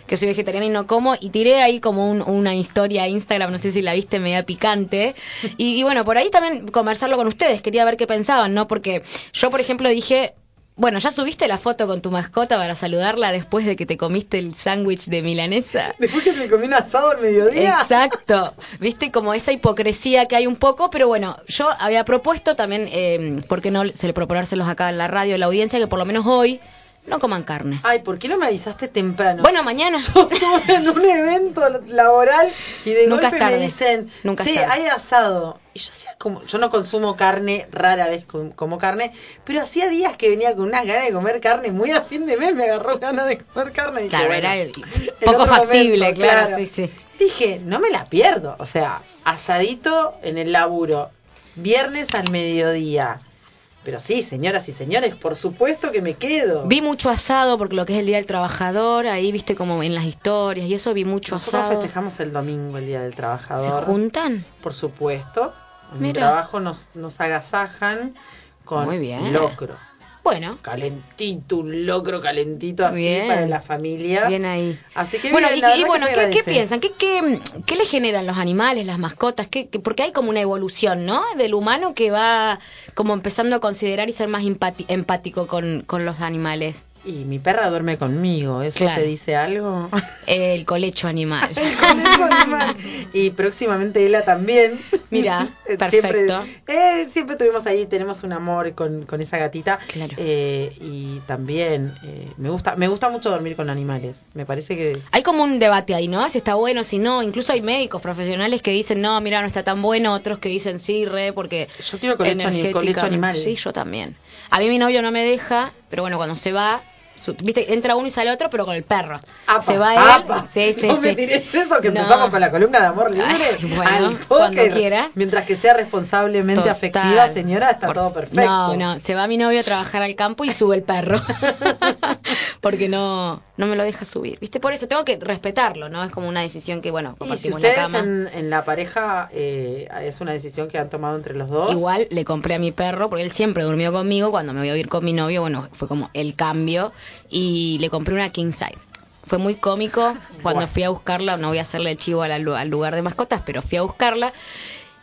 que soy vegetariana y no como, y tiré ahí como un- una historia a Instagram, no sé si la viste, media picante. Y, y bueno, por ahí también conversarlo con ustedes, quería ver qué pensaban, ¿no? Porque yo, por ejemplo, dije... Bueno, ¿ya subiste la foto con tu mascota para saludarla después de que te comiste el sándwich de milanesa? Después que me comí un asado al mediodía. Exacto, viste como esa hipocresía que hay un poco, pero bueno, yo había propuesto también, eh, ¿por qué no se le proponérselos acá en la radio, a la audiencia, que por lo menos hoy no coman carne? Ay, ¿por qué no me avisaste temprano? Bueno, mañana. Yo estuve en un evento laboral y de Nunca golpe es tarde. me dicen, Nunca sí, tarde. hay asado. Y yo hacía como, yo no consumo carne, rara vez com- como carne, pero hacía días que venía con unas ganas de comer carne, muy a fin de mes me agarró ganas de comer carne. Y dije, Claro, bueno, era en poco factible, momento, claro, sí, sí. Dije, no me la pierdo, o sea, asadito en el laburo, viernes al mediodía. Pero sí, señoras y señores, por supuesto que me quedo. Vi mucho asado porque lo que es el Día del Trabajador, ahí viste como en las historias y eso vi mucho Nosotros asado. festejamos el domingo, el Día del ¿Se Trabajador. juntan? Por supuesto. En mi trabajo nos, nos agasajan con Muy bien. locro. Bueno, Calentito, un locro calentito así Bien. para la familia. bien ahí. Así que Bueno, bien, y, bueno, ¿qué, piensan? ¿Qué, qué, qué le generan los animales, las mascotas? ¿Qué, qué- porque hay como una evolución, ¿no? Del humano que va como empezando a considerar y ser más empático con, con los animales. Y mi perra duerme conmigo, ¿eso Claro. te dice algo? El colecho animal. Con eso, animal. y próximamente ella también. Mira, perfecto. Siempre, eh, siempre tuvimos ahí, tenemos un amor con, con esa gatita. Claro. Eh, y también eh, me gusta me gusta mucho dormir con animales. Me parece que Hay como un debate ahí, ¿no? Si está bueno, si no. Incluso hay médicos profesionales que dicen, no, mira, no está tan bueno. Otros que dicen, sí, re, porque... yo quiero colecho, colecho animal. Sí, yo también. A mí mi novio no me deja, pero bueno, cuando se va, su- viste, entra uno y sale otro, pero con el perro. Apa, se va él. apa. Sí, sí, no me sí. tires eso, que No. empezamos con la columna de amor libre. Ay, bueno, Al cuando quieras. Mientras que sea responsablemente Total. afectiva, señora, está Por- todo perfecto. No, no, se va mi novio a trabajar al campo y sube el perro. Porque no, no me lo deja subir. ¿Viste? Por eso tengo que respetarlo, ¿no? Es como una decisión que, bueno, Y si compartimos la ustedes cama. en, en la pareja eh, es una decisión que han tomado entre los dos. Igual le compré a mi perro, porque él siempre durmió conmigo. Cuando me voy a vivir con mi novio, bueno, fue como el cambio. Y le compré una king size. Fue muy cómico cuando fui a buscarla. No voy a hacerle el chivo al, al lugar de mascotas, pero fui a buscarla.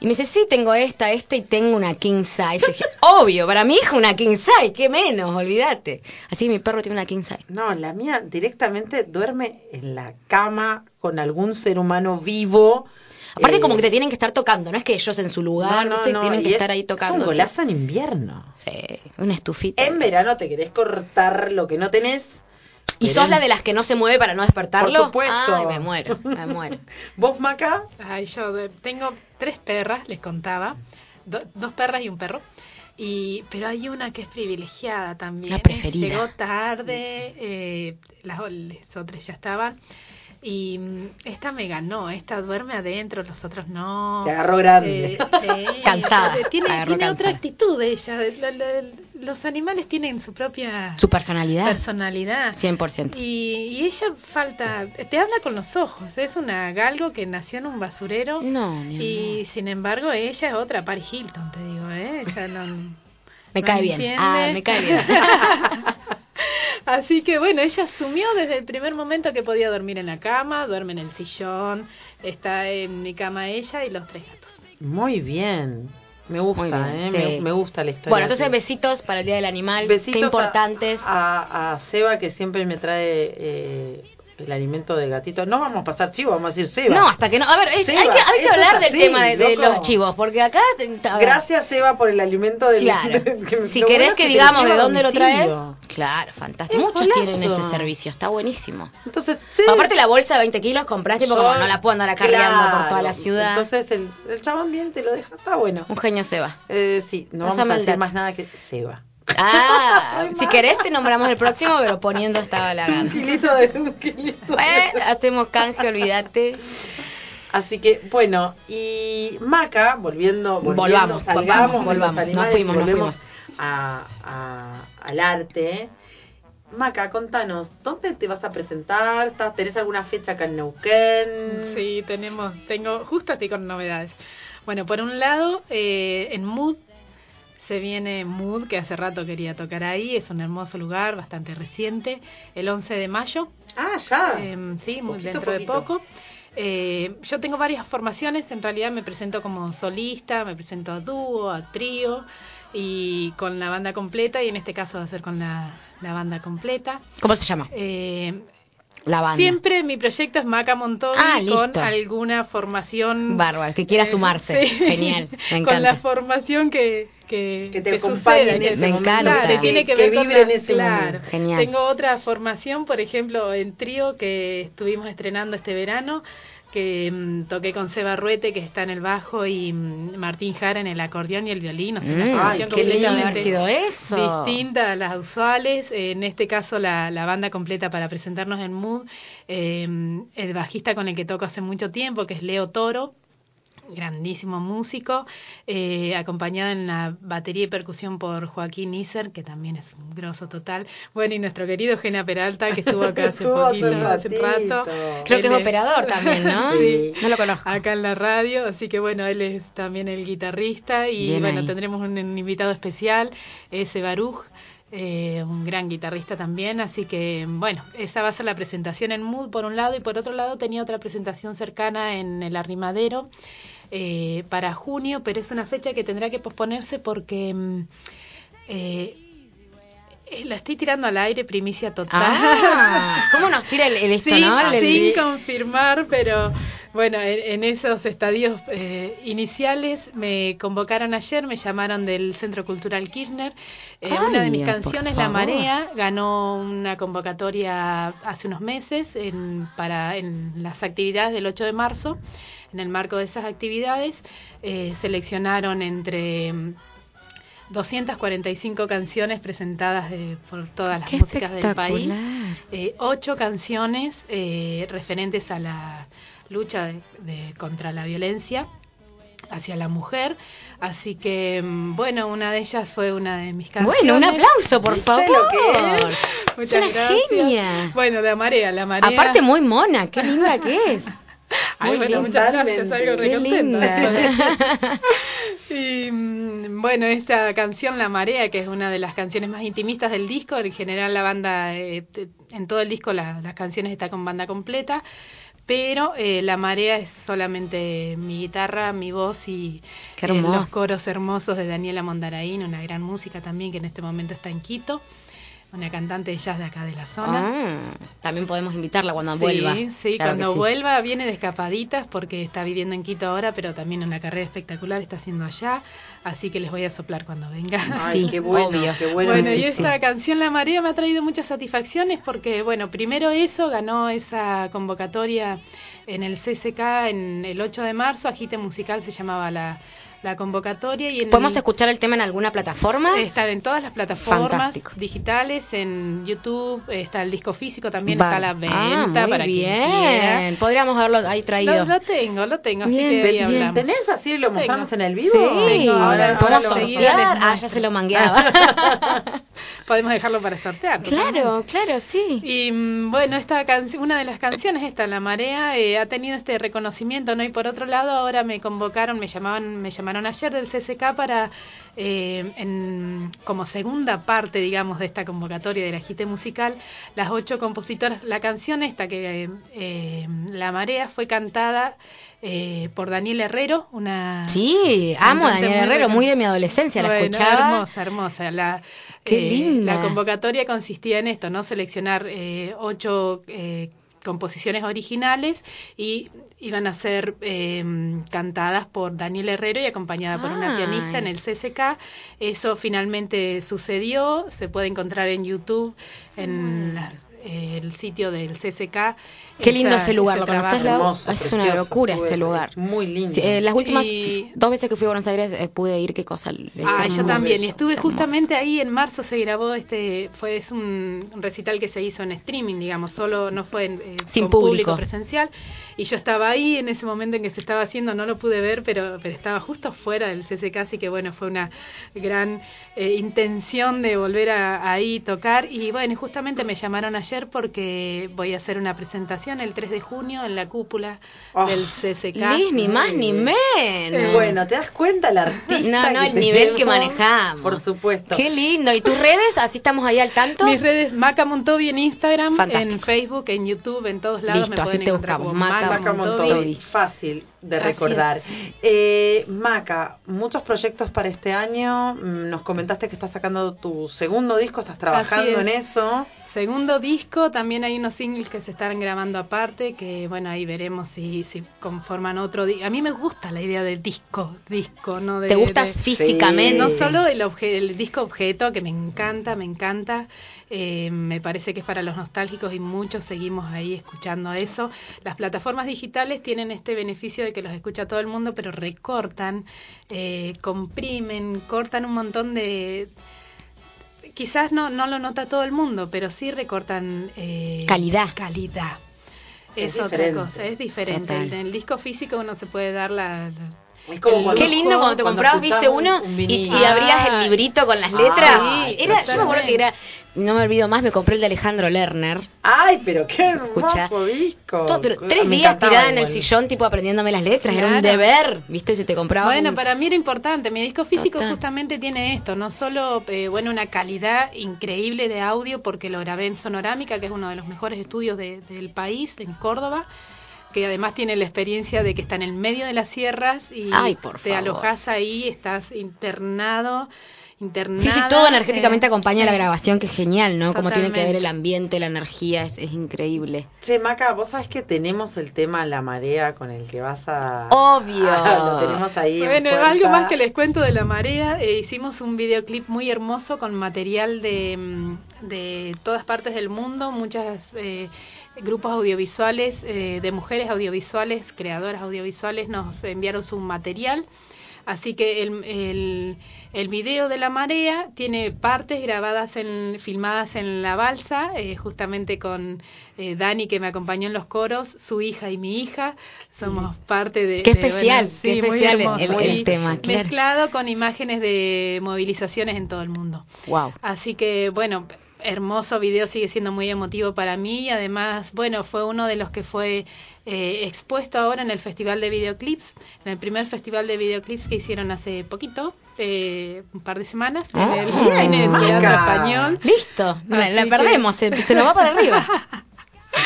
Y me dice, sí, tengo esta, esta y tengo una king size. Yo dije, obvio, para mi hija una king size, qué menos, olvídate. Así mi perro tiene una king size. No, la mía directamente duerme en la cama con algún ser humano vivo. Aparte Eh, como que te tienen que estar tocando, no es que ellos en su lugar, no, no, ¿viste? no, tienen que es- estar ahí Es tocando. un golazo en invierno. Sí, una estufita. En verano te querés cortar lo que no tenés. ¿Y sos la de las que no se mueve para no despertarlo? Por supuesto. Ay, me muero, me muero. ¿Vos, Maca? Ay, yo de- tengo tres perras, les contaba, do- dos perras y un perro. Y, pero hay una que es privilegiada también. La ¿eh? preferida. Llegó tarde, eh, las, las otras ya estaban. Y mm, esta me ganó, esta duerme adentro, los otros no. Te agarró grande. Eh, sí, Cansada, eh, Tiene, agarró tiene otra actitud ella. La- la- los animales tienen su propia Su personalidad, personalidad. 100%. Y, y ella falta, te habla con los ojos, es una galgo que nació en un basurero No, mi y amor. sin embargo ella es otra Paris Hilton, te digo, ¿eh? Ella no... Me no cae bien. Ah, me cae bien. Así que bueno, ella asumió desde el primer momento que podía dormir en la cama, duerme en el sillón, está en mi cama ella y los tres gatos. Muy bien. Me gusta, bien, ¿eh? sí. me, me gusta la historia. bueno, entonces besitos para el Día del Animal. Besitos Qué a- importantes. A, a Seba que siempre me trae eh, el alimento del gatito. No vamos a pasar chivo, vamos a decir Seba. No, hasta que no. A ver, es- Seba, hay que, hay que esto hablar del así, tema de, los chivos, porque acá. a Gracias Seba por el alimento del Claro. que- si querés bueno que digamos de a dónde lo traes. Claro, fantástico. Es Muchos tienen ese servicio, está buenísimo. Entonces, sí. Aparte, la bolsa de 20 kilos compraste porque como no la puedo andar acarreando por toda Claro. la ciudad. Entonces el, el chabón bien te lo deja, está bueno. Un genio Seba. Eh, sí, no Pásame vamos a decir más nada que Seba. Ah, si querés te nombramos el próximo, pero poniendo esta la Un gana. kilito de un kilito. Eh, hacemos canje, olvídate. Así que, bueno, y Maca, volviendo, volviendo Volvamos, salgamos volvamos, volvamos. Nos animales y fuimos, nos fuimos. A, a- al arte. Maca, contanos, ¿dónde te vas a presentar? ¿Estás- ¿Tenés alguna fecha acá en Neuquén? Sí, tenemos, tengo, justo estoy con novedades. Bueno, por un lado, eh, en Mood se viene Mood, que hace rato quería tocar ahí, es un hermoso lugar, bastante reciente, el 11 de mayo. Ah, ya. Em, sí, muy Poquito, dentro de poco. Eh, yo tengo varias formaciones, en realidad me presento como solista, me presento a dúo, a trío y con la banda completa y en este caso va a ser con la, la banda completa. ¿Cómo se llama? Eh, La banda. Siempre mi proyecto es Maca Montobi Ah, con alguna formación. Bárbaro, que quiera eh, sumarse. sí. Genial, me Con la encanta. formación que, que, Que te que suceda, en ese Me momento. encanta. Claro, que tiene que, que ver con vibre en ese claro. momento. Genial. Tengo otra formación, por ejemplo, en trío que estuvimos estrenando este verano, que mm, toqué con Seba Ruete, que está en el bajo, y mm, Martín Jara en el acordeón y el violín. O sea, una Mm, formación haber completamente sido eso. distinta a las usuales. Eh, En este caso, la, la banda completa para presentarnos en Mood. eh, el bajista con el que toco hace mucho tiempo, que es Leo Toro. Grandísimo músico, eh, acompañado en la batería y percusión por Joaquín Iser, que también es un grosso total. Bueno, y nuestro querido Gena Peralta, que estuvo acá hace Estuvo poquito, hace un ratito. rato. Creo que es operador también, ¿no? Sí. No lo conozco. acá en la radio, así que bueno, él es también el guitarrista y Bien bueno, ahí. tendremos un, un invitado especial, ese Baruch, eh, un gran guitarrista también, así que bueno, esa va a ser la presentación en Mood por un lado y por otro lado tenía otra presentación cercana en el Arrimadero eh, para junio, pero es una fecha que tendrá que posponerse porque... mm, eh, eh, la estoy tirando al aire, primicia total. Ah, ¿cómo nos tira el, el esto, sin, no? El- sin confirmar, pero bueno, en, en esos estadios eh, iniciales me convocaron ayer, me llamaron del Centro Cultural Kirchner. Eh, Ay, una de mis canciones, La. Marea, ganó una convocatoria hace unos meses en, para, en las actividades del 8 de marzo. En el marco de esas actividades, eh, seleccionaron entre mm, 245 canciones presentadas de- por todas las Qué músicas del país. Eh, ocho canciones eh, referentes a la lucha de- de- contra la violencia hacia la mujer. Así que, mm, bueno, una de ellas fue una de mis canciones. Bueno, un aplauso, por ¿Viste favor. es? Una gracias. genia. Bueno, la marea, la marea. Aparte muy mona, qué linda que es. Ay, bueno, muchas gracias, algo recontenta. Y mm, bueno, esta canción La Marea, que es una de las canciones más intimistas del disco, en general la banda, eh, en todo el disco la- las canciones están con banda completa, pero eh, La Marea es solamente mi guitarra, mi voz y eh, los coros hermosos de Daniela Mondaraín, una gran música también que en este momento está en Quito, una cantante de jazz de acá de la zona. Ah, también podemos invitarla cuando Sí, vuelva. Sí, Claro cuando sí. vuelva viene de escapaditas porque está viviendo en Quito ahora, pero también una carrera espectacular está haciendo allá, así que les voy a soplar cuando venga. Ay, Sí, qué bueno, obvio. qué bueno. Bueno, Sí, y sí, esta canción La Marea me ha traído muchas satisfacciones porque, bueno, primero eso, ganó esa convocatoria en el CCK en el 8 de marzo, Agite Musical se llamaba la, la convocatoria. y en ¿Podemos escuchar el tema en alguna plataforma? Estar en todas las plataformas Fantástico. digitales, en YouTube, está el disco físico también, Vale. está a la Ah, venta muy para bien. quien. Podríamos haberlo ahí traído. Lo, lo tengo, lo tengo, así Bien, que ahí Bien. ¿Tenés así? ¿Lo mostramos Tengo. en el vivo? Sí, Tengo, ahora- ¿lo podemos ahora lo sortear. les Ah, ya se lo mangueaba. Podemos dejarlo para sortear. claro, claro, sí. Y mm, bueno, esta una de las canciones, esta, La Marea, eh, ha tenido este reconocimiento, ¿no? Y por otro lado, ahora me convocaron, me llamaban, me llamaron ayer del CCK para, eh, en, como segunda parte, digamos, de esta convocatoria del agite musical, las ocho compositoras, la canción esta que, eh, La Marea, fue cantada eh, por Daniel Herrero, una... Sí, amo a Daniel Herrero, muy de mi adolescencia, la escuchaba. Hermosa, hermosa. La, Qué eh, linda. La convocatoria consistía en esto, ¿no? Seleccionar eh, ocho eh, composiciones originales y iban a ser eh, cantadas por Daniel Herrero y acompañada por una pianista en el CCK. Eso finalmente sucedió, se puede encontrar en YouTube, en la- el sitio del CCK. Qué lindo ese lugar, ¿lo conoces? Hermoso, Es una locura ese lugar. Muy lindo. Sí, eh, las últimas Y- dos veces que fui a Buenos Aires eh, pude ir, qué cosa. Ah, yo también. Y es estuve justamente ahí en marzo se grabó este, fue es un recital que se hizo en streaming, digamos, solo no fue en, eh, Sin con público. presencial. Y yo estaba ahí en ese momento en que se estaba haciendo, no lo pude ver, pero, pero estaba justo fuera del CCK, así que bueno, fue una gran eh, intención de volver a ahí tocar. Y bueno, justamente me llamaron ayer porque voy a hacer una presentación el 3 de junio en la cúpula Oh, del CCK. Liz, ni más ni menos. Eh, Bueno, ¿te das cuenta el artista? No, no, que el nivel que manejamos. Por supuesto. Qué lindo. ¿Y tus redes? Así estamos ahí al tanto. Mis redes, Maca Montobi en Instagram, Fantástico. en Facebook, en YouTube, en todos lados Listo, me así pueden te encontrar buscamos, Maca Maca Montobi. Montobi, fácil de recordar. Eh, Maca, muchos proyectos para este año. Mm, Nos comentaste que estás sacando tu segundo disco, estás trabajando en es. eso. Segundo disco, también hay unos singles que se están grabando aparte, que bueno, ahí veremos si, si conforman otro disco. A mí me gusta la idea del disco, disco, ¿no? De, ¿Te gusta de- físicamente? No solo el, obje- el disco objeto, que me encanta, me encanta, eh, me parece que es para los nostálgicos y muchos seguimos ahí escuchando eso. Las plataformas digitales tienen este beneficio de que los escucha todo el mundo, pero recortan, eh, comprimen, cortan un montón de... Quizás no, no lo nota todo el mundo, pero sí recortan eh, Calidad. Calidad. Es Es, otra diferente. cosa, es diferente. Total. El, el disco físico uno se puede dar la, la- Es como El cuando- Qué lindo cuando te comprabas, viste uno un- un y, y abrías el librito con las Ah, letras. sí, era, yo me acuerdo que era, no me olvido más, me compré el de Alejandro Lerner. Ay, pero qué hermoso disco. Todo, pero tres Me días tirada en el sillón, tipo aprendiéndome las letras. Era un deber, viste, si te compraba. Bueno, un- para mí era importante. Mi disco físico Total. justamente tiene esto, no solo eh, bueno una calidad increíble de audio porque lo grabé en Sonorámica, que es uno de los mejores estudios de- del país, en Córdoba, que además tiene la experiencia de que está en el medio de las sierras y Ay, por te favor. alojas ahí, estás internado, internado. Sí, sí, todo energéticamente acompaña la grabación, que es genial, ¿no? Como tiene que ver el ambiente, la energía, es, es increíble. Che, Maca, vos sabés que tenemos el tema La Marea con el que vas a... Obvio. Ah, lo tenemos ahí en Bueno, algo más que les cuento de la marea. eh, hicimos un videoclip muy hermoso con material de, mm, de todas partes del mundo, muchas eh, grupos audiovisuales, eh, de mujeres audiovisuales, creadoras audiovisuales, nos enviaron su material. Así que el, el, el video de la marea tiene partes grabadas, en, filmadas en la balsa, eh, justamente con eh, Dani que me acompañó en los coros, su hija y mi hija. Somos parte de... Qué de, especial, bueno, qué sí, especial el- hermoso. el Y tema, claro. Mezclado con imágenes de movilizaciones en todo el mundo. Wow. Así que, bueno, hermoso video, sigue siendo muy emotivo para mí y además, bueno, fue uno de los que fue eh, expuesto ahora en el Festival de Videoclips, en el primer Festival de Videoclips que hicieron hace poquito, eh, un par de semanas, Ah, en el Cine Maca. Teatro Español. Listo, la, Así la que- perdemos, se, se nos va para arriba.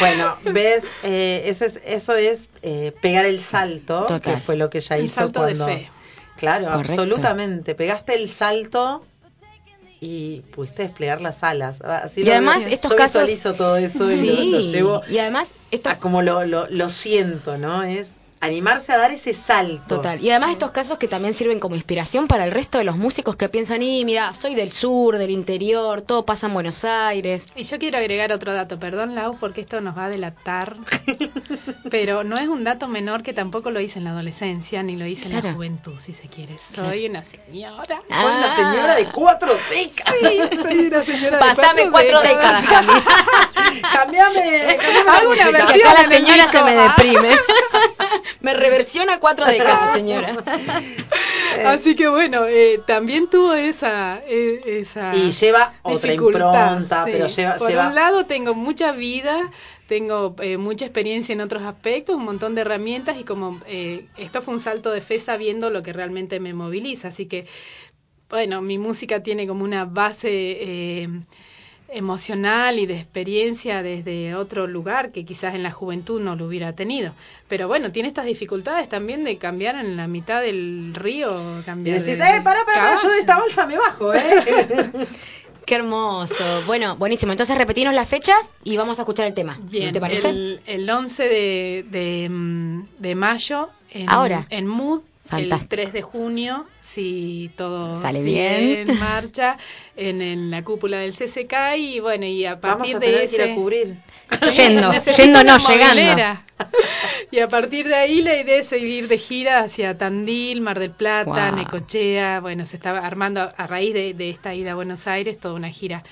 Bueno, ves, eh, ese es- eso es eh, pegar el salto, Total. que fue lo que ella Un hizo salto de cuando... fe. Claro, Correcto. absolutamente. Pegaste el salto y pudiste desplegar las alas. Así Y lo además, veo. estos Yo casos- visualizo todo eso y Sí, lo, lo llevo y además esto a como lo, lo, lo siento, ¿no? Es animarse a dar ese salto. Total. Y además estos casos que también sirven como inspiración para el resto de los músicos que piensan, y mira, soy del sur, del interior, todo pasa en Buenos Aires. Y yo quiero agregar otro dato, perdón Lau, porque esto nos va a delatar, pero no es un dato menor que tampoco lo hice en la adolescencia, ni lo hice en la juventud, si se quiere. Claro. Soy una señora. Soy una Ah. señora de cuatro décadas. Sí, soy una señora de Pasame cuatro décadas, Cami. Cambiame, cambiame Hago una música. Que versión acá la señora se me deprime. me reversiona cuatro décadas, señora. Así que bueno, eh, también tuvo esa, eh, esa Y lleva otra dificultad, impronta, sí. pero lleva... Por lleva... un lado tengo mucha vida, tengo eh, mucha experiencia en otros aspectos, un montón de herramientas y como eh, esto fue un salto de fe sabiendo lo que realmente me moviliza. Así que, bueno, mi música tiene como una base eh, emocional y de experiencia desde otro lugar que quizás en la juventud no lo hubiera tenido. Pero bueno, tiene estas dificultades también de cambiar en la mitad del río, Y cambiar decís, de- eh, pará, pará, yo de esta balsa me bajo, ¿eh? Qué hermoso. Bueno, buenísimo. Entonces repetimos las fechas y vamos a escuchar el tema. Bien, ¿Te parece? El, el 11 de, de, mm, de mayo en, Ahora. en Mood, Fantástico. el 3 de junio, si todo Sale sigue bien. en marcha, en, en la cúpula del CCK y bueno, y a Vamos partir de que ese... ir a cubrir. Yendo, yendo no, llegando. Y a partir de ahí la idea es seguir de gira hacia Tandil, Mar del Plata. Necochea. Bueno, se estaba armando a raíz de, de esta ida a Buenos Aires toda una gira.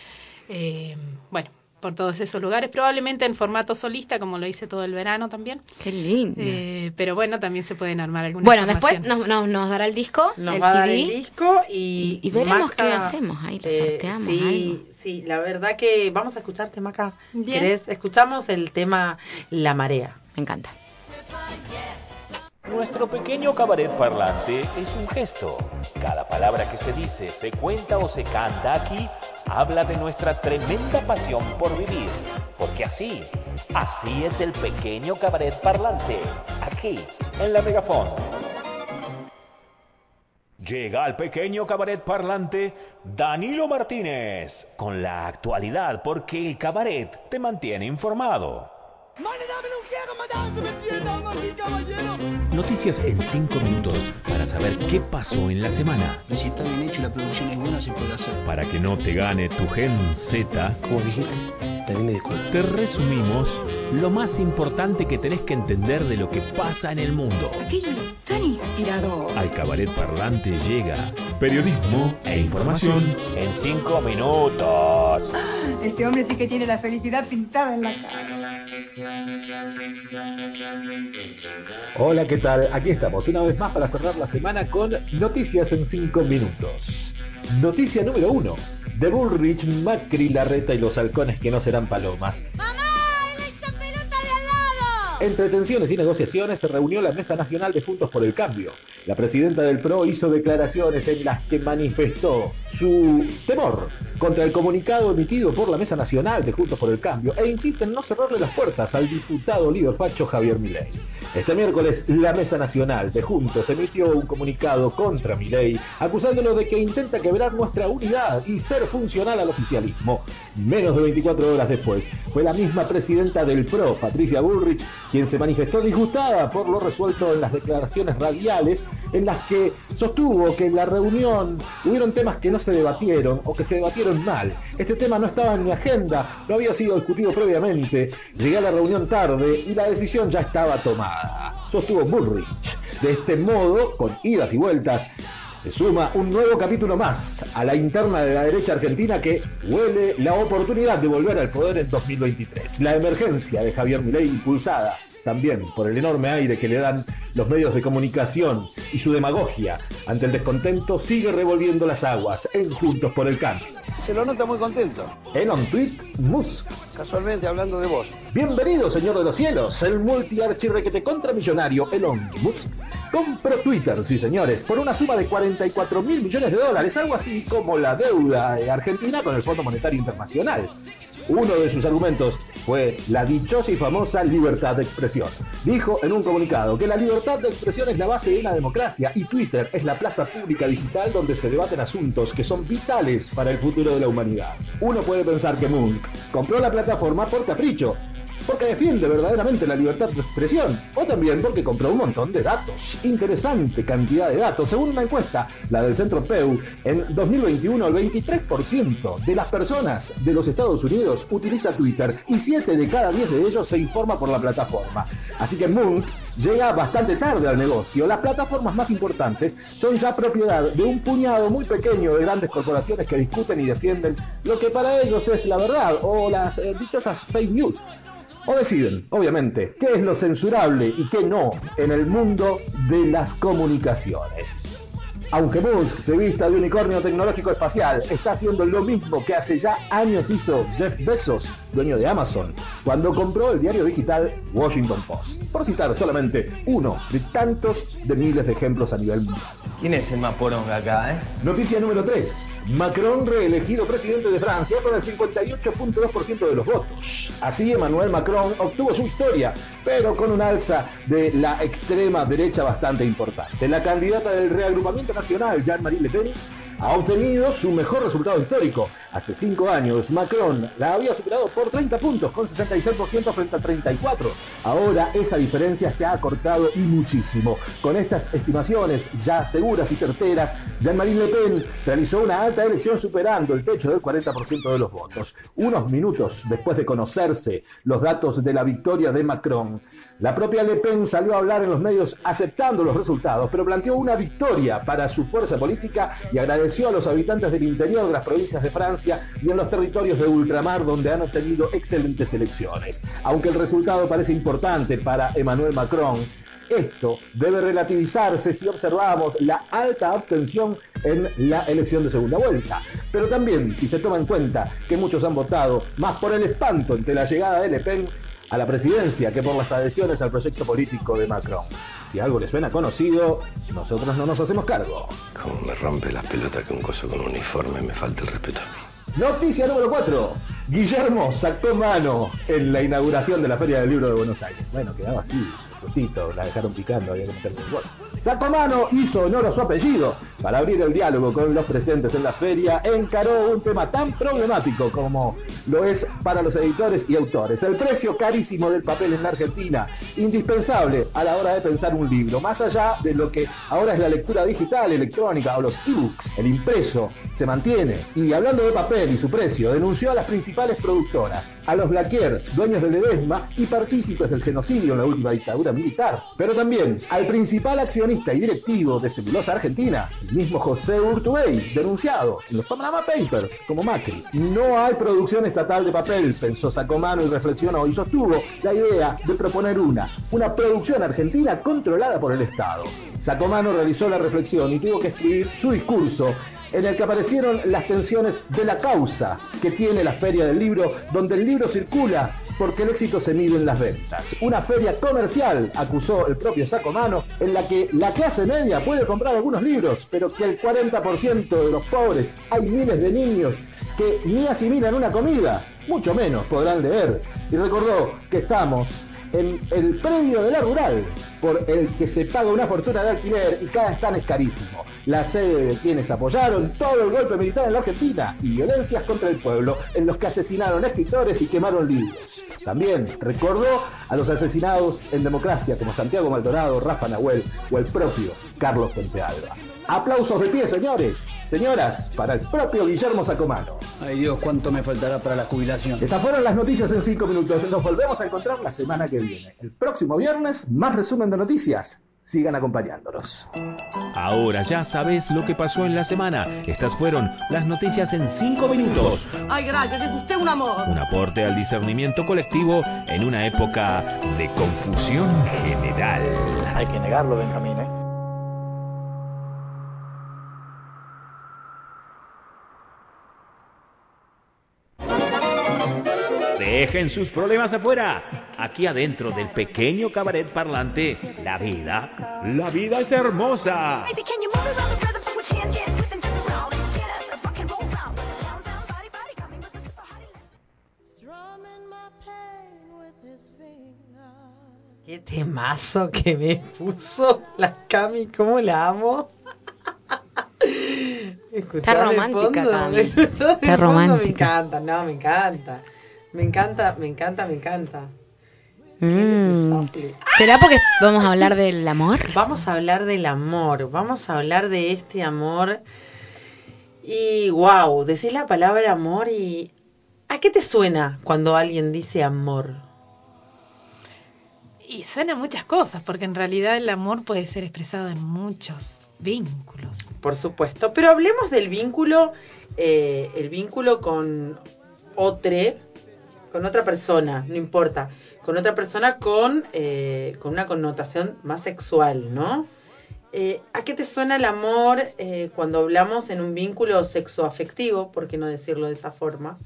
eh, bueno, por todos esos lugares, probablemente en formato solista, como lo hice todo el verano también. Qué lindo. Eh, pero bueno, también se pueden armar algunas bueno, después nos, nos, nos dará el disco, Nos el va a dar CD. el disco y, Y- y veremos Maca, qué hacemos ahí, lo sorteamos, sí, algo. sí, la verdad que vamos a escucharte, Maca. Bien. ¿Querés? Escuchamos el tema La Marea. Me encanta. Nuestro pequeño cabaret parlante es un gesto. Cada palabra que se dice, se cuenta o se canta aquí habla de nuestra tremenda pasión por vivir. Porque así, así es el pequeño cabaret parlante, aquí, en la Megafón. Llega al pequeño cabaret parlante Danilo Martínez con la actualidad porque el cabaret te mantiene informado. Noticias en 5 minutos para saber qué pasó en la semana. Si está bien hecho y la producción es buena, se puede hacer. Para que no te gane tu gen Z, Como dijiste, pedime disculpas. te resumimos lo más importante que tenés que entender de lo que pasa en el mundo. Aquello es tan inspirador. Al cabaret parlante llega periodismo e información en 5 minutos. Este hombre sí que tiene la felicidad pintada en la cara. Hola, ¿qué tal? Aquí estamos una vez más para cerrar la semana con noticias en 5 minutos. Noticia número 1. De Bullrich, Macri, Larreta y los halcones que no serán palomas. Entre tensiones y negociaciones se reunió la Mesa Nacional de Juntos por el Cambio. La presidenta del PRO hizo declaraciones en las que manifestó su temor contra el comunicado emitido por la Mesa Nacional de Juntos por el Cambio e insiste en no cerrarle las puertas al diputado líder facho Javier Milei. Este miércoles la Mesa Nacional de Juntos emitió un comunicado contra Milei acusándolo de que intenta quebrar nuestra unidad y ser funcional al oficialismo. Menos de 24 horas después fue la misma presidenta del PRO, Patricia Bullrich, quien se manifestó disgustada por lo resuelto en las declaraciones radiales en las que sostuvo que en la reunión hubieron temas que no se debatieron o que se debatieron mal. Este tema no estaba en mi agenda, no había sido discutido previamente, llegué a la reunión tarde y la decisión ya estaba tomada. Sostuvo Bullrich. De este modo, con idas y vueltas, se suma un nuevo capítulo más a la interna de la derecha argentina que huele la oportunidad de volver al poder en 2023. La emergencia de Javier Milei impulsada también por el enorme aire que le dan los medios de comunicación y su demagogia ante el descontento sigue revolviendo las aguas en Juntos por el Cambio. Se lo nota muy contento. Elon Tweet Musk. Casualmente hablando de vos. Bienvenido, señor de los cielos. El multiarchirrequete contramillonario Elon Musk compró Twitter, sí señores, por una suma de 44 mil millones de dólares, algo así como la deuda de Argentina con el Fondo Monetario Internacional. Uno de sus argumentos fue la dichosa y famosa libertad de expresión. Dijo en un comunicado que la libertad de expresión es la base de una democracia y Twitter es la plaza pública digital donde se debaten asuntos que son vitales para el futuro de la humanidad. Uno puede pensar que Musk compró la plataforma por capricho, porque defiende verdaderamente la libertad de expresión, o también porque compró un montón de datos, interesante cantidad de datos. Según una encuesta, la del Centro Pew, en 2021 el 23% de las personas de los Estados Unidos utiliza Twitter y 7 de cada 10 de ellos se informa por la plataforma. Así que Musk llega bastante tarde al negocio. Las plataformas más importantes son ya propiedad de un puñado muy pequeño de grandes corporaciones que discuten y defienden lo que para ellos es la verdad o las eh, dichosas fake news o deciden, obviamente, qué es lo censurable y qué no en el mundo de las comunicaciones. Aunque Musk se vista de unicornio tecnológico espacial, está haciendo lo mismo que hace ya años hizo Jeff Bezos, dueño de Amazon, cuando compró el diario digital Washington Post. Por citar solamente uno de tantos de miles de ejemplos a nivel mundial. ¿Quién es el más poronga acá, eh? Noticia número 3. Macron reelegido presidente de Francia con el 58.2% de los votos. Así Emmanuel Macron obtuvo su victoria, pero con un alza de la extrema derecha bastante importante. La candidata del reagrupamiento nacional, Jean-Marie Le Pen, ha obtenido su mejor resultado histórico. Hace cinco años, Macron la había superado por 30 puntos, con 66% frente a 34. Ahora esa diferencia se ha acortado y muchísimo. Con estas estimaciones ya seguras y certeras, Jean-Marie Le Pen realizó una alta elección superando el techo del 40% de los votos. Unos minutos después de conocerse los datos de la victoria de Macron, la propia Le Pen salió a hablar en los medios aceptando los resultados, pero planteó una victoria para su fuerza política y agradeció a los habitantes del interior de las provincias de Francia y en los territorios de ultramar donde han obtenido excelentes elecciones. Aunque el resultado parece importante para Emmanuel Macron, esto debe relativizarse si observamos la alta abstención en la elección de segunda vuelta. Pero también si se toma en cuenta que muchos han votado más por el espanto ante la llegada de Le Pen a la presidencia que por las adhesiones al proyecto político de Macron. Si algo les suena conocido, nosotros no nos hacemos cargo. Como me rompe las pelotas que un coso con uniforme me falta el respeto a mí. Noticia número 4. Guillermo sacó mano en la inauguración de la Feria del Libro de Buenos Aires. Bueno, quedaba así, justito, la dejaron picando, había que meterle el gol. Sacó mano, hizo honor a su apellido. Para abrir el diálogo con los presentes en la feria, encaró un tema tan problemático como lo es para los editores y autores. El precio carísimo del papel en la Argentina, indispensable a la hora de pensar un libro, más allá de lo que ahora es la lectura digital, electrónica o los ebooks. El impreso se mantiene. Y hablando de papel y su precio, denunció a las principales productoras, a los Blaquier, dueños del Edesma y partícipes del genocidio en la última dictadura militar, pero también al principal accionista y directivo de Celulosa Argentina, el mismo José Urtubey, denunciado en los Panama Papers como Macri. No hay producción estatal de papel, pensó Sacomano y reflexionó y sostuvo la idea de proponer una, una producción argentina controlada por el Estado. Sacomano realizó la reflexión y tuvo que escribir su discurso en el que aparecieron las tensiones de la causa que tiene la feria del libro, donde el libro circula porque el éxito se mide en las ventas. Una feria comercial, acusó el propio Sacomano, en la que la clase media puede comprar algunos libros, pero que el 40% de los pobres, hay miles de niños que ni asimilan una comida, mucho menos podrán leer. Y recordó que estamos en el predio de la rural, por el que se paga una fortuna de alquiler y cada stand es carísimo. La sede de quienes apoyaron todo el golpe militar en la Argentina y violencias contra el pueblo, en los que asesinaron escritores y quemaron libros. También recordó a los asesinados en democracia como Santiago Maldonado, Rafa Nahuel o el propio Carlos Fuentealba. Aplausos de pie, señores, señoras, para el propio Guillermo Sacomano. Ay Dios, cuánto me faltará para la jubilación. Estas fueron las noticias en 5 minutos. Nos volvemos a encontrar la semana que viene. El próximo viernes, más resumen de noticias. Sigan acompañándonos. Ahora ya sabes lo que pasó en la semana. Estas fueron las noticias en 5 minutos. Ay, gracias, es usted un amor. Un aporte al discernimiento colectivo en una época de confusión general. Hay que negarlo, Benjamín, ¿eh? Dejen sus problemas afuera. Aquí adentro del pequeño cabaret parlante, la vida, la vida es hermosa. Qué temazo que me puso la Cami, cómo la amo. Está romántica, Cami. Está romántica. Me encanta, no, me encanta. Me encanta, me encanta, me encanta. Mm. ¿Será porque vamos a hablar del amor? Vamos a hablar del amor, vamos a hablar de este amor. Y wow, decís la palabra amor y ¿a qué te suena cuando alguien dice amor? Y suena a muchas cosas, porque en realidad el amor puede ser expresado en muchos vínculos. Por supuesto, pero hablemos del vínculo, eh, el vínculo con otro, con otra persona, no importa, con otra persona con, eh, con una connotación más sexual, ¿no? Eh, ¿A qué te suena el amor eh, cuando hablamos en un vínculo sexoafectivo, por qué no decirlo de esa forma?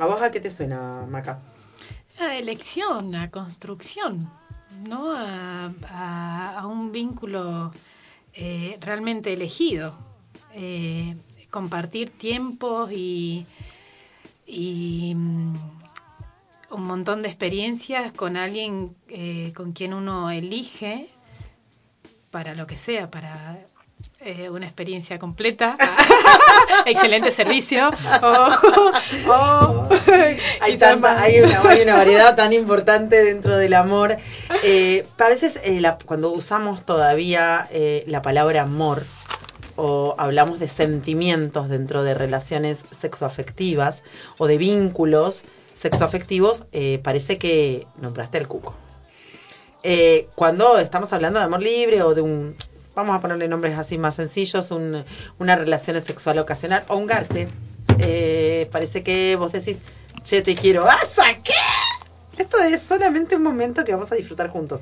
¿A vos a qué te suena, Maca? A elección, a construcción, ¿no? A, a- un vínculo eh, realmente elegido. Eh, compartir tiempos y, y mm, un montón de experiencias con alguien eh, con quien uno elige para lo que sea, para eh, una experiencia completa, excelente servicio, o- o hay, tanta- hay, una, hay una variedad tan importante dentro del amor. Eh, a veces eh, la- cuando usamos todavía la palabra amor o hablamos de sentimientos dentro de relaciones sexoafectivas o de vínculos sexoafectivos, eh, parece que nombraste el cuco. Eh, cuando estamos hablando de amor libre o de un, vamos a ponerle nombres así más sencillos, un- una relación sexual ocasional o un garche, eh, parece que vos decís, che, te quiero, ¿vas a qué? Esto es solamente un momento que vamos a disfrutar juntos.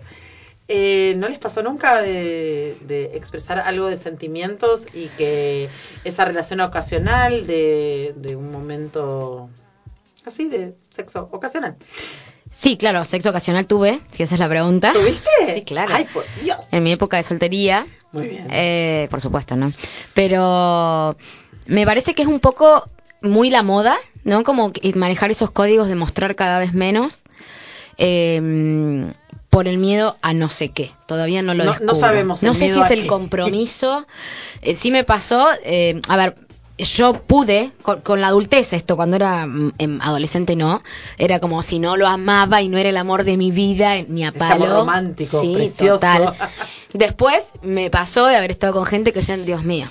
Eh, ¿No les pasó nunca de, expresar algo de sentimientos y que esa relación ocasional de un momento así de sexo ocasional? Sí, claro, sexo ocasional tuve, si esa es la pregunta. ¿Tuviste? Sí, claro. Ay, por Dios. En mi época de soltería. Muy bien. Eh, por supuesto, ¿no? Pero me parece que es un poco muy la moda, ¿no? Como manejar esos códigos de mostrar cada vez menos. eh, por el miedo a no sé qué. Todavía no lo No- no descubro. sabemos el No sé si es el qué. compromiso. Eh, sí me pasó. eh, a ver, yo pude, con, con la adultez esto, cuando era mm, em, adolescente no, era como si no lo amaba y no era el amor de mi vida, eh, ni a amor romántico, sí, precioso. total. Después me pasó de haber estado con gente que decían, Dios mío.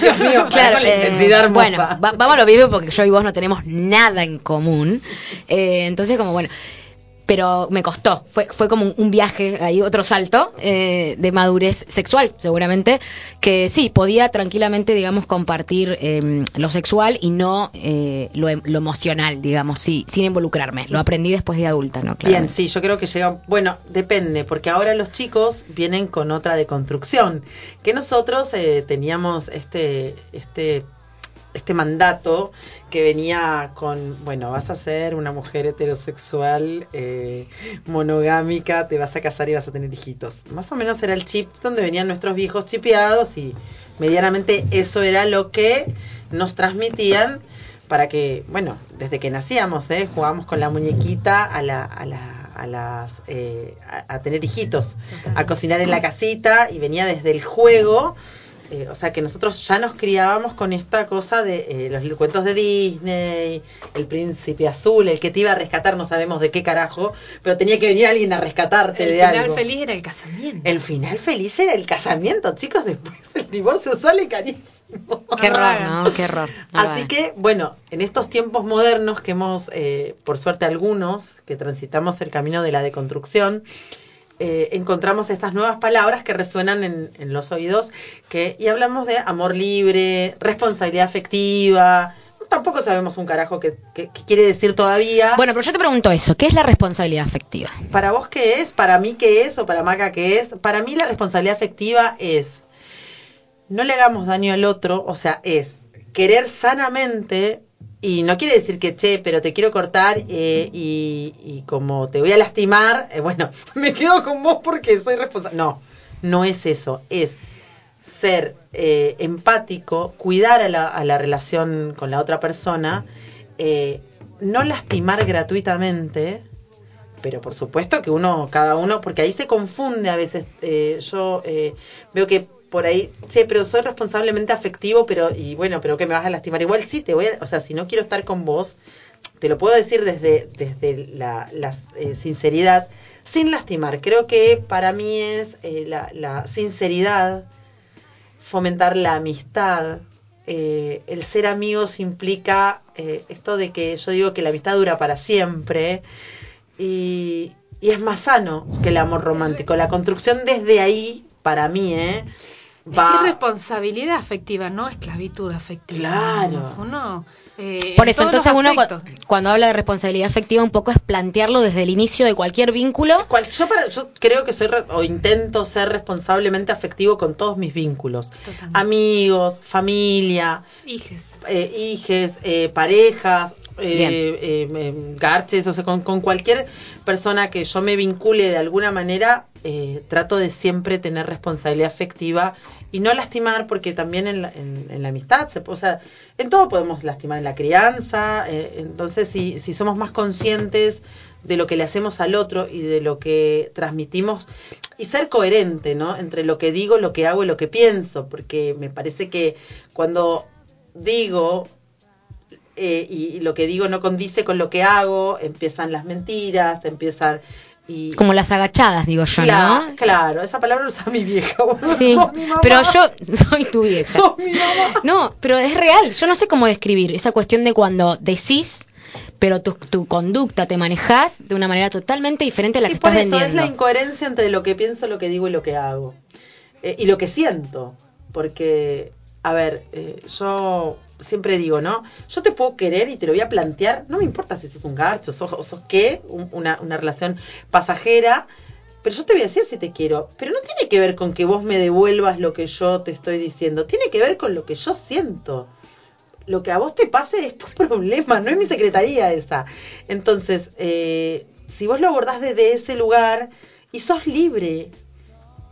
Dios mío, Claro, la eh, bueno, va- vamos a lo vivo porque yo y vos no tenemos nada en común. Eh, entonces, como bueno, pero me costó. Fue, fue como un, viaje ahí, otro salto eh, de madurez sexual, seguramente. Que sí, podía tranquilamente, digamos, compartir eh, lo sexual y no eh, lo, em- lo emocional, digamos, sí, sin involucrarme. Lo aprendí después de adulta, ¿no? Bien, Claramente. sí, yo creo que llega. Bueno, depende, porque ahora los chicos vienen con otra deconstrucción. Que nosotros eh, teníamos este, este, este mandato que venía con, bueno, vas a ser una mujer heterosexual, eh, monogámica, te vas a casar y vas a tener hijitos. Más o menos era el chip donde venían nuestros viejos chipeados y medianamente eso era lo que nos transmitían para que, bueno, desde que nacíamos, ¿eh? jugábamos con la muñequita a, la, a, la, a, las, eh, a, a tener hijitos, a cocinar en la casita y venía desde el juego. Eh, o sea que nosotros ya nos criábamos con esta cosa de eh, los cuentos de Disney, el príncipe azul, el que te iba a rescatar, no sabemos de qué carajo, pero tenía que venir alguien a rescatarte El de final algo. feliz era el casamiento. El final feliz era el casamiento, chicos, después el divorcio sale carísimo. Qué ¿no? Qué lo Así que, bueno, en estos tiempos modernos que hemos, eh, por suerte algunos, que transitamos el camino de la deconstrucción, eh, encontramos estas nuevas palabras que resuenan en, en los oídos que, y hablamos de amor libre, responsabilidad afectiva. Tampoco sabemos un carajo qué quiere decir todavía. Bueno, pero yo te pregunto eso, ¿qué es la responsabilidad afectiva? ¿Para vos qué es? ¿Para mí qué es? ¿O para Maca qué es? Para mí la responsabilidad afectiva es no le hagamos daño al otro, o sea, es querer sanamente y no quiere decir que, che, pero te quiero cortar eh, y, y como te voy a lastimar, eh, bueno, me quedo con vos porque soy responsable. No, no es eso, es ser eh, empático, cuidar a la, a la relación con la otra persona, eh, no lastimar gratuitamente, pero por supuesto que uno, cada uno, porque ahí se confunde a veces. eh, yo veo que por ahí, che, pero soy responsablemente afectivo, pero, y bueno, pero que me vas a lastimar. Igual sí, te voy a, o sea, si no quiero estar con vos, te lo puedo decir desde, desde la, eh, sinceridad, sin lastimar. Creo que para mí es eh, la, la sinceridad, fomentar la amistad. eh, el ser amigos implica eh, esto de que yo digo que la amistad dura para siempre y, y es más sano que el amor romántico. La construcción desde ahí, para mí, ¿eh? Es va... que responsabilidad afectiva, no esclavitud afectiva. Claro. Uno, eh, Por eso, entonces uno cuando habla de responsabilidad afectiva un poco es plantearlo desde el inicio de cualquier vínculo. Cual- yo, para- yo creo que soy re- o intento ser responsablemente afectivo con todos mis vínculos. Totalmente. Amigos, familia, Hijes. eh, hijes, eh, parejas, eh, eh, eh, garches, o sea, con, cualquier persona que yo me vincule de alguna manera, eh, trato de siempre tener responsabilidad afectiva y no lastimar, porque también en la, en, en la amistad, se, o sea, en todo podemos lastimar, en la crianza, eh, entonces si, si somos más conscientes de lo que le hacemos al otro y de lo que transmitimos y ser coherente, ¿no? Entre lo que digo, lo que hago y lo que pienso, porque me parece que cuando digo eh, y, y lo que digo no condice con lo que hago, empiezan las mentiras, empiezan y Como las agachadas, digo yo, Cla- ¿no? Claro, esa palabra usa mi vieja. boludo. Sí, Sos mi mamá. pero yo soy tu vieja. Sos mi mamá. No, pero es real. Yo no sé cómo describir esa cuestión de cuando decís, pero tu, tu conducta te manejas de una manera totalmente diferente a la que por estás eso es vendiendo. la incoherencia entre lo que pienso, lo que digo y lo que hago. Eh, y lo que siento. Porque, a ver, eh, yo siempre digo, ¿no? Yo te puedo querer y te lo voy a plantear. No me importa si sos un garcho, sos, sos qué, un- una, una relación pasajera. Pero yo te voy a decir si te quiero. Pero no tiene que ver con que vos me devuelvas lo que yo te estoy diciendo. Tiene que ver con lo que yo siento. Lo que a vos te pase es tu problema, no es mi secretaría esa. Entonces, eh, si vos lo abordás desde ese lugar y sos libre,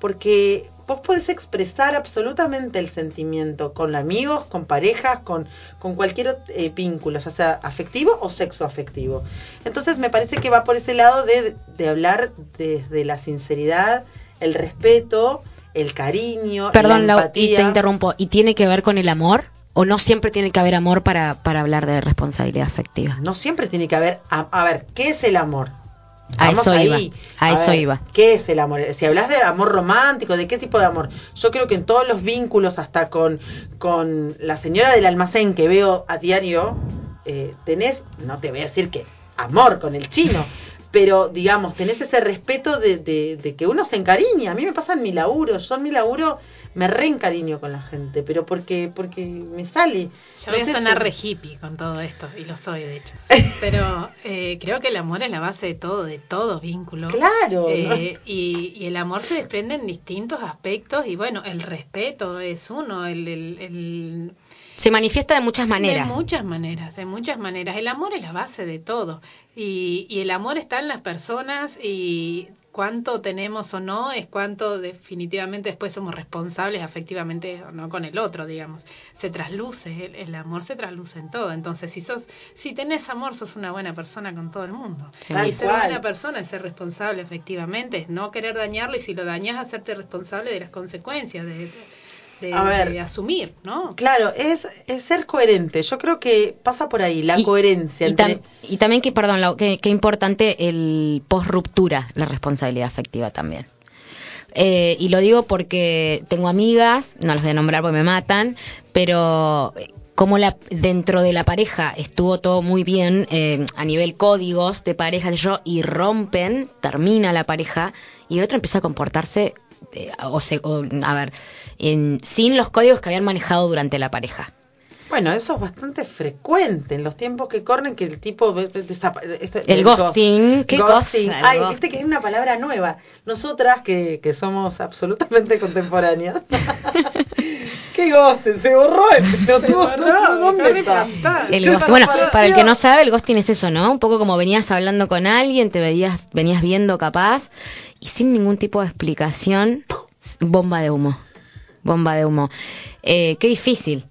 porque vos podés expresar absolutamente el sentimiento con amigos, con parejas, con, con cualquier eh, vínculo, ya sea afectivo o sexo afectivo. Entonces me parece que va por ese lado de, de hablar desde la sinceridad, el respeto, el cariño, Perdón, la y te interrumpo. ¿Y tiene que ver con el amor? ¿O no siempre tiene que haber amor para, para hablar de responsabilidad afectiva? No siempre tiene que haber. A, a ver, ¿qué es el amor? A Vamos eso iba, ahí. a eso ver, iba. ¿Qué es el amor? Si hablas de amor romántico, ¿de qué tipo de amor? Yo creo que en todos los vínculos, hasta con, con la señora del almacén que veo a diario, eh, tenés, no te voy a decir que amor con el chino, pero digamos, tenés ese respeto de, de, de que uno se encariña. A mí me pasa en mi laburo, yo en mi laburo me reencariño con la gente, pero porque, porque me sale. Yo No voy a sonar si- re hippie con todo esto, y lo soy de hecho. Pero eh, creo que el amor es la base de todo, de todo vínculo. Claro, Eh, y, y el amor se desprende en distintos aspectos, y bueno, el respeto es uno, el, el- el- Se manifiesta de muchas maneras. de muchas maneras, de muchas maneras. El amor es la base de todo. Y, y el amor está en las personas y cuánto tenemos o no es cuánto definitivamente después somos responsables afectivamente o no con el otro, digamos. Se trasluce, el, el amor se trasluce en todo. Entonces, si sos, si tenés amor, sos una buena persona con todo el mundo. Sí. y ser cual. buena persona es ser responsable efectivamente, es no querer dañarlo y si lo dañas, hacerte responsable de las consecuencias, de, de- A ver. de asumir, ¿no? Claro, es, es ser coherente. Yo creo que pasa por ahí, la Y- coherencia. Y, entre- tam- y también que, perdón, que, que importante el post-ruptura, la responsabilidad afectiva también. Eh, y lo digo porque tengo amigas, no las voy a nombrar porque me matan, pero cómo la, dentro de la pareja estuvo todo muy bien eh, a nivel códigos de pareja, de yo, y rompen, termina la pareja, y el otro empieza a comportarse, eh, o, se, o, a ver, en- sin los códigos que habían manejado durante la pareja. Bueno, eso es bastante frecuente en los tiempos que corren que el tipo este- El ghost- ghosting, ¿qué ghosting. cosa? El Ay, ghosting. viste que es una palabra nueva. Nosotras que, que somos absolutamente contemporáneas. ¿Qué ghosting? Se borró el pelotudo. ¿Dónde está? El ghosting. Bueno, para el que no sabe, el ghosting es eso, ¿no? Un poco como venías hablando con alguien, te veías, venías viendo capaz, y sin ningún tipo de explicación, bomba de humo. Bomba de humo. Eh, qué difícil.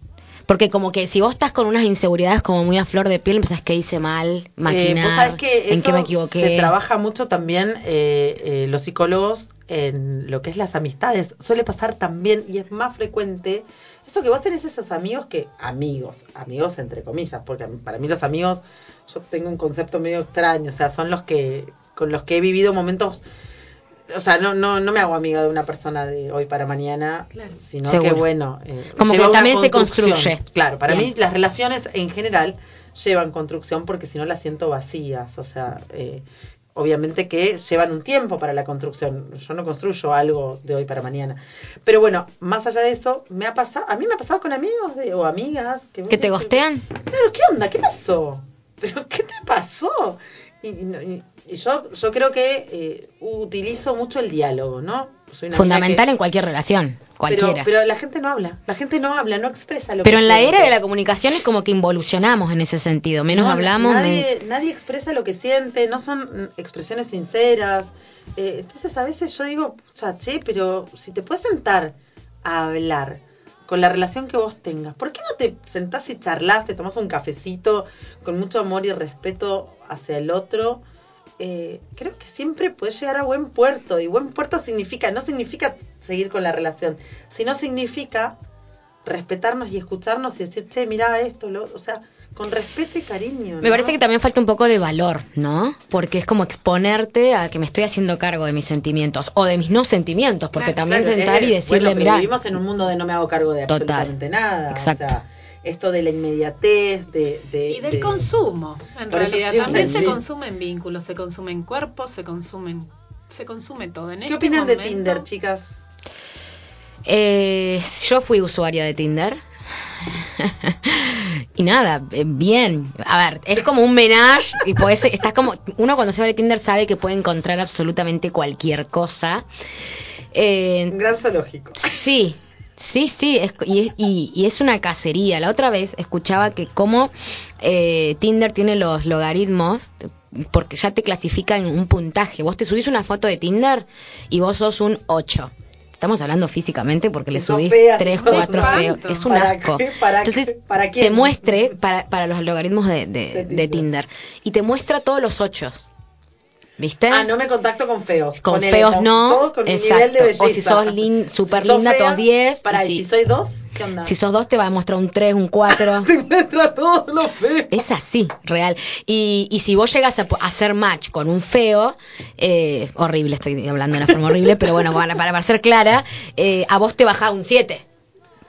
Porque como que si vos estás con unas inseguridades como muy a flor de piel, empezás que hice mal, Eh, maquinar, sabés que en qué me equivoqué. Se trabaja mucho también eh, eh, los psicólogos en lo que es las amistades. Suele pasar también y es más frecuente. Eso que vos tenés esos amigos que, amigos, amigos entre comillas, porque para mí los amigos, yo tengo un concepto medio extraño, o sea, son los que, con los que he vivido momentos, o sea, no, no, no me hago amiga de una persona de hoy para mañana, sino Seguro. que bueno, eh, Como que también se construye. Claro, para Bien. mí las relaciones en general llevan construcción porque si no las siento vacías, o sea, eh, obviamente que llevan un tiempo para la construcción. Yo no construyo algo de hoy para mañana. Pero bueno, más allá de eso, me ha pasado, a mí me ha pasado con amigos de- o amigas que, ¿Que te gostean? Claro, ¿qué onda? ¿Qué pasó? ¿Pero qué te pasó? Y, yo, yo creo que eh, utilizo mucho el diálogo, ¿no? Fundamental en cualquier relación, cualquiera. Pero, pero la gente no habla, la gente no habla, no expresa lo Pero que en la era de la comunicación es como que involucionamos en ese sentido. Menos No, hablamos. Nadie, me- nadie expresa lo que siente, no son expresiones sinceras. Eh, entonces a veces yo digo, chache, pero si te puedes sentar a hablar con la relación que vos tengas, ¿por qué no te sentás y charlas, te tomás un cafecito con mucho amor y respeto hacia el otro? Eh, creo que siempre puedes llegar a buen puerto y buen puerto significa, no significa seguir con la relación, sino significa respetarnos y escucharnos y decir, che, mira esto, lo, o sea, con respeto y cariño. Me parece que también falta un poco de valor, ¿no? Porque es como exponerte a que me estoy haciendo cargo de mis sentimientos o de mis no sentimientos, porque también Claro, sentar es- y decirle, bueno, mira, vivimos en un mundo de no me hago cargo de Total. absolutamente nada. Exacto. O sea, esto de la inmediatez, de... de Y del de- consumo, en realidad. sí, También se sí. consume en vínculos, se consume en cuerpos, se consume, se consume todo. En ¿Qué este opinan de Tinder, chicas? eh, yo fui usuaria de Tinder. y nada, eh, bien. A ver, es como un menage y podés, estás como uno cuando se abre Tinder sabe que puede encontrar absolutamente cualquier cosa. Eh, Un gran zoológico. Sí, sí, sí, es- y, es, y, y es una cacería. La otra vez escuchaba que como eh, Tinder tiene los logaritmos, porque ya te clasifica en un puntaje. Vos te subís una foto de Tinder y vos sos un 8. Estamos hablando físicamente porque le sos subís fea, si 3, sos 4 espanto. feos. Es un ¿Para asco. qué? ¿Para Entonces, qué? ¿Para te muestre para, para los logaritmos de, de, de Tinder. Y te muestra todos los 8. ¿Viste? Ah, no me contacto con feos. Con feos no, con exacto. nivel de. O si sos lin, super Si linda, todos 10. Pará, y ¿y si, si soy dos? ¿Qué onda? si sos dos te va a mostrar un 3, un 4. Te muestra todos los feos. Es así, real. Y, y si vos llegas a hacer match con un feo, eh, horrible, estoy hablando de una forma horrible, pero bueno, para, para, ser clara, eh, a vos te baja un 7.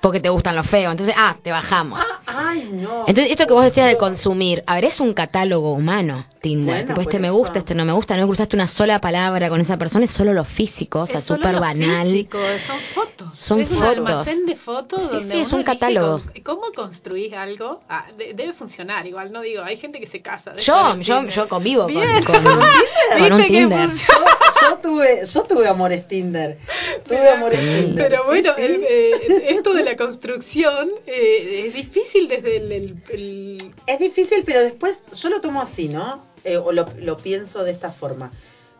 Porque te gustan los feos. Entonces, ah, te bajamos. Ay, no. Entonces, esto que vos decías de consumir, a ver, es un catálogo humano, Tinder. Bueno, Tipo, este me gusta, este no me gusta, no cruzaste una sola palabra con esa persona, es solo lo físico, o sea, súper banal. físico, son fotos. Son es un fotos. almacén de fotos. Sí, donde sí, es un catálogo. ¿Cómo construís algo? Ah, de- debe funcionar igual, no digo, hay gente que se casa. Yo, yo, yo convivo con, Bien. con, con un Tinder. Yo tuve, yo tuve amores Tinder. Tuve amores Tinder. Pero sí, bueno, sí. el, eh, esto de la construcción eh, es difícil desde el, el- el- Es difícil, pero después yo lo tomo así, ¿no? Eh, o lo, lo pienso de esta forma.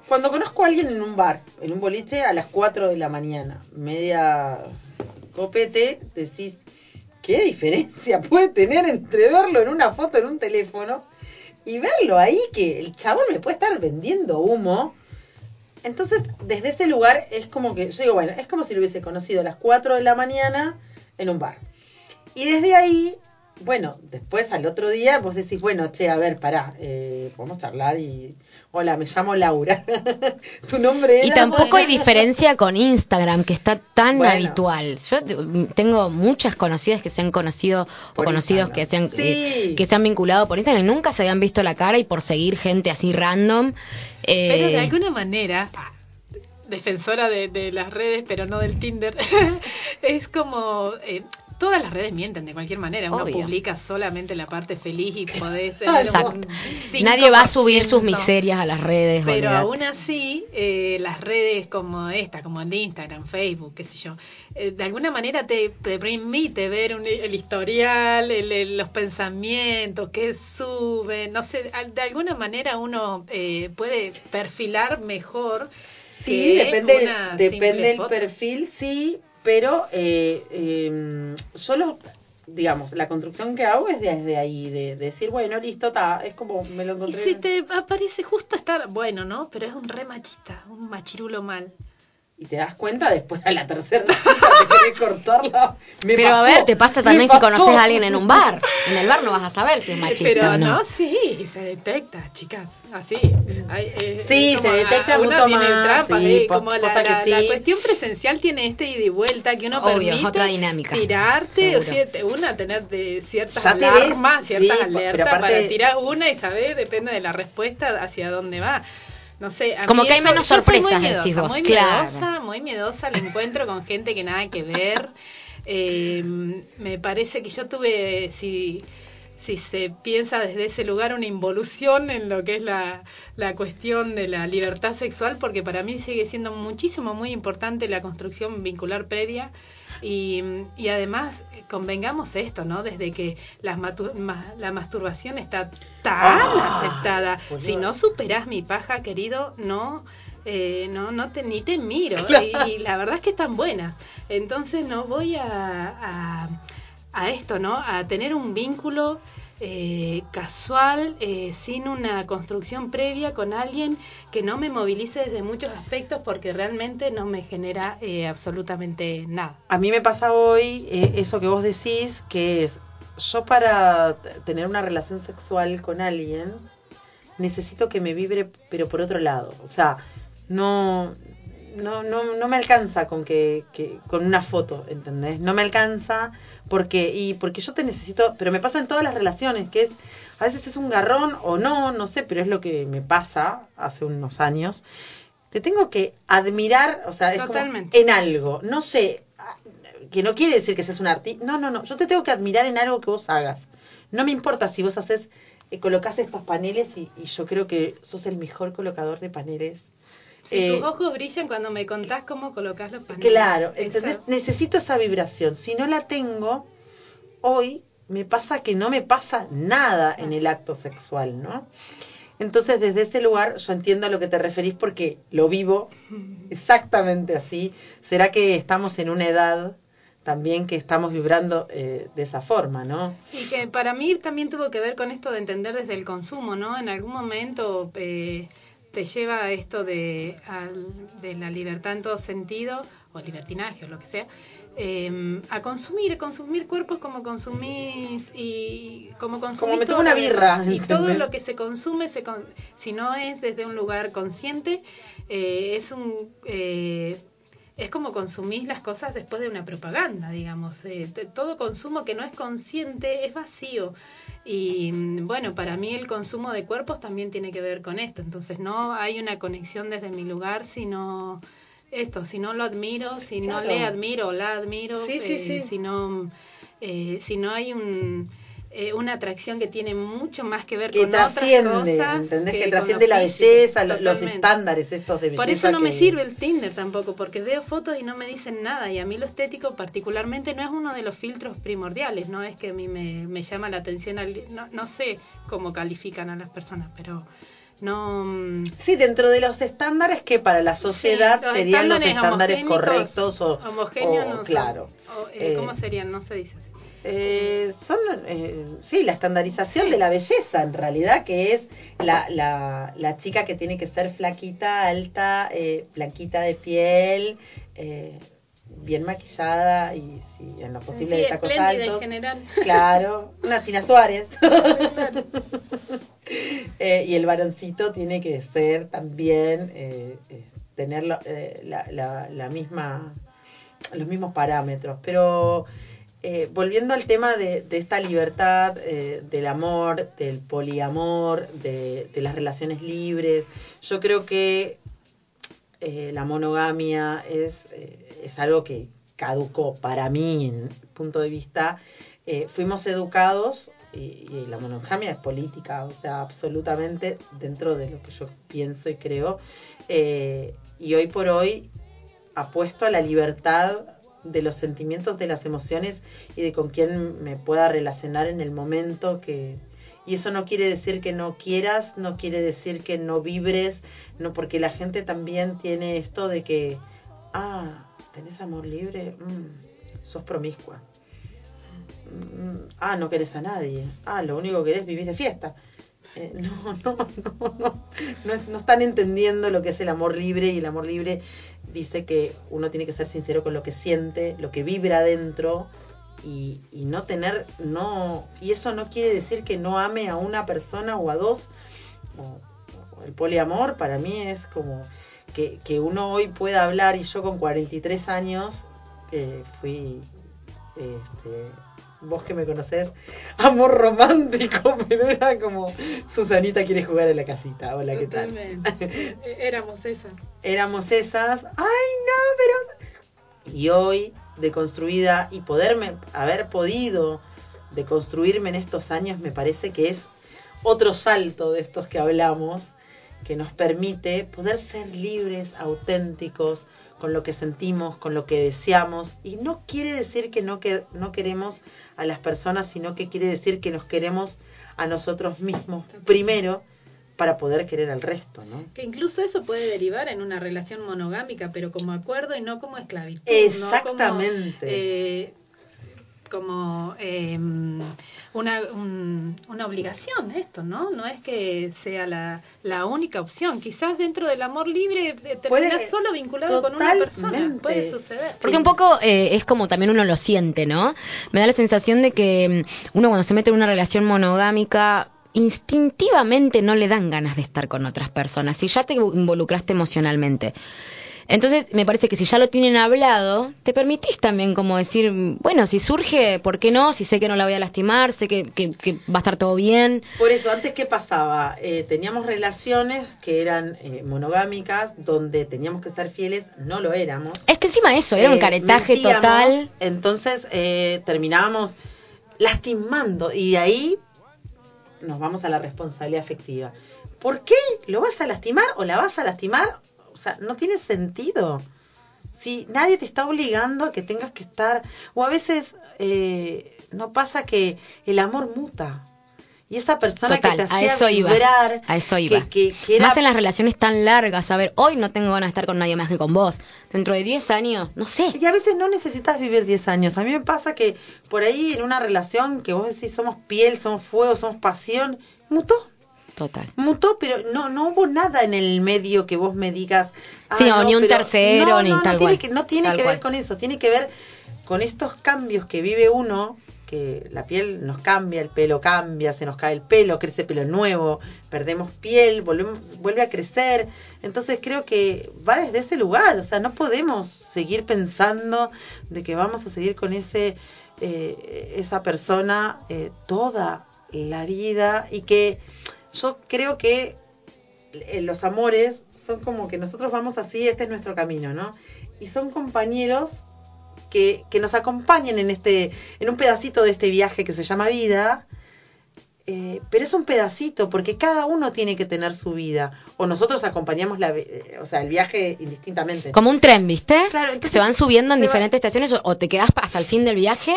Cuando conozco a alguien en un bar, en un boliche, a las 4 de la mañana, media copete, decís, ¿qué diferencia puede tener entre verlo en una foto en un teléfono y verlo ahí que el chabón me puede estar vendiendo humo? Entonces, desde ese lugar es como que, yo digo, bueno, es como si lo hubiese conocido a las 4 de la mañana en un bar. Y desde ahí bueno, después al otro día vos decís, bueno, che, a ver, pará, eh, podemos charlar y... Hola, me llamo Laura. tu nombre era... Y tampoco hay diferencia con Instagram, que está tan Bueno. habitual. Yo tengo muchas conocidas que se han conocido o conocidos que se, han, Sí. eh, que se han vinculado por Instagram y nunca se habían visto la cara y por seguir gente así random. eh, Pero de alguna manera, defensora de, de las redes, pero no del Tinder, es como... eh, Todas las redes mienten de cualquier manera. Uno Obvio. publica solamente la parte feliz y podés tener Exacto. un Nadie va a 5%. subir sus miserias a las redes. Pero olvidate. aún así, eh, las redes como esta, como el de Instagram, Facebook, qué sé yo, eh, de alguna manera te, te permite ver un- el historial, el- el- los pensamientos, qué suben, no sé, al- de alguna manera uno eh, puede perfilar mejor. Sí, que depende, depende del foto. perfil, sí, pero eh, eh, solo, digamos, la construcción que hago es desde ahí, de, de decir, bueno, listo, está, es como me lo Y encontré. si te aparece justo estar, bueno, ¿no? Pero es un re machista, un machirulo mal. Y te das cuenta después a la tercera cita te querés cortarla. Me Pero a ver, te pasa también si conoces a alguien en un bar. En el bar no vas a saber si es machista Pero o no. no, sí, se detecta, chicas, así. Hay, eh, Sí, se detecta a- uno mucho tiene más, trampas, sí, eh, como la, que la- sí. la cuestión presencial tiene este ida y vuelta que uno Obvio, es otra dinámica, tirarte, o sea, una tener de ciertas alarmas, ves, ciertas sí, alertas aparte- para tirar una y saber, depende de la respuesta, hacia dónde va. No sé, a Como mí que hay eso- menos soy muy sorpresas, miedosa, decís vos, muy claro. miedosa, muy miedosa al encuentro con gente que nada que ver. Eh, me parece que yo tuve, si, si se piensa desde ese lugar, una involución en lo que es la, la cuestión de la libertad sexual, porque para mí sigue siendo muchísimo, muy importante la construcción vincular previa. Y, y además, convengamos esto, ¿no? Desde que ma- la masturbación está tan Ah, aceptada. boluda. Si no superás mi paja, querido, no, eh, no, no te, ni te miro. Claro. Y, y la verdad es que están buenas. Entonces no voy a, a, a esto, ¿no? A tener un vínculo eh, casual, eh, sin una construcción previa con alguien que no me movilice desde muchos aspectos porque realmente no me genera eh, absolutamente nada. A mí me pasa hoy eh, eso que vos decís, que es, yo para tener una relación sexual con alguien, necesito que me vibre, pero por otro lado. O sea, no, no, no, no me alcanza con que, que con una foto, ¿entendés? No me alcanza porque y porque yo te necesito, pero me pasa en todas las relaciones, que es a veces es un garrón o no, no sé, pero es lo que me pasa hace unos años. Te tengo que admirar, o sea, es como en algo, no sé, que no quiere decir que seas un artista, no, no, no, yo te tengo que admirar en algo que vos hagas. No me importa si vos haces, eh, colocás estos paneles y, y yo creo que sos el mejor colocador de paneles. Si Eh, tus ojos brillan cuando me contás cómo colocas los paneles. Claro, ¿entendés? Necesito esa vibración. Si no la tengo, hoy me pasa que no me pasa nada en el acto sexual, ¿no? Entonces, desde ese lugar, yo entiendo a lo que te referís porque lo vivo exactamente así. ¿Será que estamos en una edad también que estamos vibrando eh, de esa forma, ¿no? Y que para mí también tuvo que ver con esto de entender desde el consumo, ¿no? En algún momento eh, te lleva a esto de, al- de la libertad en todo sentido, o libertinaje, o lo que sea, eh, a consumir, consumir cuerpos como consumís y como consumís me todo tomo una birra. Y todo lo que se consume, se con- si no es desde un lugar consciente, eh, es un... eh, es como consumís las cosas después de una propaganda, digamos. Eh, todo consumo que no es consciente es vacío. Y mm, bueno, para mí el consumo de cuerpos también tiene que ver con esto. Entonces no hay una conexión desde mi lugar, sino esto, si no lo admiro, si no le admiro o la admiro, Sí, sí, eh, sí. si no eh, si no hay un eh, una atracción que tiene mucho más que ver Que con trasciende, otras cosas ¿entendés? Que, trasciende la físico. belleza, lo- los estándares estos de belleza. Por eso no me sirve el Tinder tampoco, porque veo fotos y no me dicen nada. Y a mí lo estético particularmente no es uno de los filtros primordiales, no es que a mí me, me llama la atención, al- no, no sé cómo califican a las personas, pero no... mm, Sí, dentro de los estándares que para la sociedad los serían los estándares correctos o, homogéneos o- no claro. o, eh, Eh, ¿Cómo serían? No se dice así. Eh, son, eh, sí, la estandarización de la belleza, en realidad, que es la, la, la chica que tiene que ser flaquita, alta, eh, blanquita de piel, eh, bien maquillada y si en lo posible Sí, de tacos espléndida en altos. general. Claro, una China Suárez. Eh, y el varoncito tiene que ser también, eh, tener eh, la, la- la misma, los mismos parámetros. Pero eh, volviendo al tema de, esta libertad, eh, del amor, del poliamor, de, las relaciones libres, yo creo que eh, la monogamia es, algo que caducó para mí, en punto de vista. Fuimos educados y, y la monogamia es política, o sea, absolutamente dentro de lo que yo pienso y creo. Y hoy por hoy apuesto a la libertad de los sentimientos, de las emociones y de con quién me pueda relacionar en el momento que... Y eso no quiere decir que no quieras, no quiere decir que no vibres, no porque la gente también tiene esto de que, ah, tenés amor libre, Mm, sos promiscua. Mm, ah, no querés a nadie. Ah, lo único que querés vivir de fiesta. Eh, no, no, no, no, no, están entendiendo lo que es el amor libre y el amor libre dice que uno tiene que ser sincero con lo que siente, lo que vibra adentro y, y no tener, no, y eso no quiere decir que no ame a una persona o a dos. O el poliamor para mí es como que, que uno hoy pueda hablar y yo con 43 años, que fui, este, vos que me conocés, amor romántico, pero era como Susanita quiere jugar en la casita, hola, ¿qué tal? Totalmente. Éramos esas. éramos esas, ay no, pero... Y hoy, deconstruida y poderme, haber podido deconstruirme en estos años, me parece que es otro salto de estos que hablamos, que nos permite poder ser libres, auténticos, con lo que sentimos, con lo que deseamos. Y no quiere decir que no, que, no queremos a las personas, sino que quiere decir que nos queremos a nosotros mismos primero para poder querer al resto, ¿no? Que incluso eso puede derivar en una relación monogámica, pero como acuerdo y no como esclavitud. Exactamente. No como, eh, como eh, una, un- una obligación esto, ¿no? No es que sea la, la única opción. Quizás dentro del amor libre eh, terminas solo vinculado con una persona. Puede suceder. Porque un poco eh, es como también uno lo siente, ¿no? Me da la sensación de que mm, uno cuando se mete en una relación monogámica instintivamente no le dan ganas de estar con otras personas, si ya te involucraste emocionalmente. Entonces, me parece que si ya lo tienen hablado, te permitís también como decir, bueno, si surge, ¿por qué no? Si sé que no la voy a lastimar, sé que, que- que va a estar todo bien. Por eso, antes, ¿qué pasaba? Eh, teníamos relaciones que eran eh, monogámicas, donde teníamos que ser fieles, no lo éramos. Es que encima eso, era un Eh, caretaje mentíamos, total. Entonces eh, terminábamos lastimando y de ahí nos vamos a la responsabilidad afectiva. ¿Por qué lo vas a lastimar o la vas a lastimar? O sea, no tiene sentido. Si nadie te está obligando a que tengas que estar, o a veces eh, no pasa que el amor muta. Y esa persona Total, que te a hacía eso iba. A eso iba. que, que- que era Más en las relaciones tan largas, a ver, hoy no tengo ganas de estar con nadie más que con vos. Dentro de 10 años, no sé. Y a veces no necesitas vivir 10 años. A mí me pasa que por ahí en una relación que vos decís somos piel, somos fuego, somos pasión, mutó. Total. Mutó, pero no no hubo nada en el medio que vos me digas. "Ah, Sí, o no, ni un pero-". tercero, No, ni tal tiene cual. que, no tiene Tal que cual. ver con eso, tiene que ver con estos cambios que vive uno, que la piel nos cambia, el pelo cambia, se nos cae el pelo, crece pelo nuevo, perdemos piel, volvemos, vuelve a crecer. Entonces creo que va desde ese lugar, o sea, no podemos seguir pensando de que vamos a seguir con ese eh, esa persona eh, toda la vida y que yo creo que eh, los amores son como que nosotros vamos así, este es nuestro camino, ¿no? Y son compañeros que, que nos acompañan en este, en un pedacito de este viaje que se llama vida, eh, pero es un pedacito porque cada uno tiene que tener su vida o nosotros acompañamos la, eh, o sea, el viaje indistintamente. Como un tren, ¿viste? Claro, entonces se van subiendo en va- diferentes estaciones o, o te quedas hasta el fin del viaje.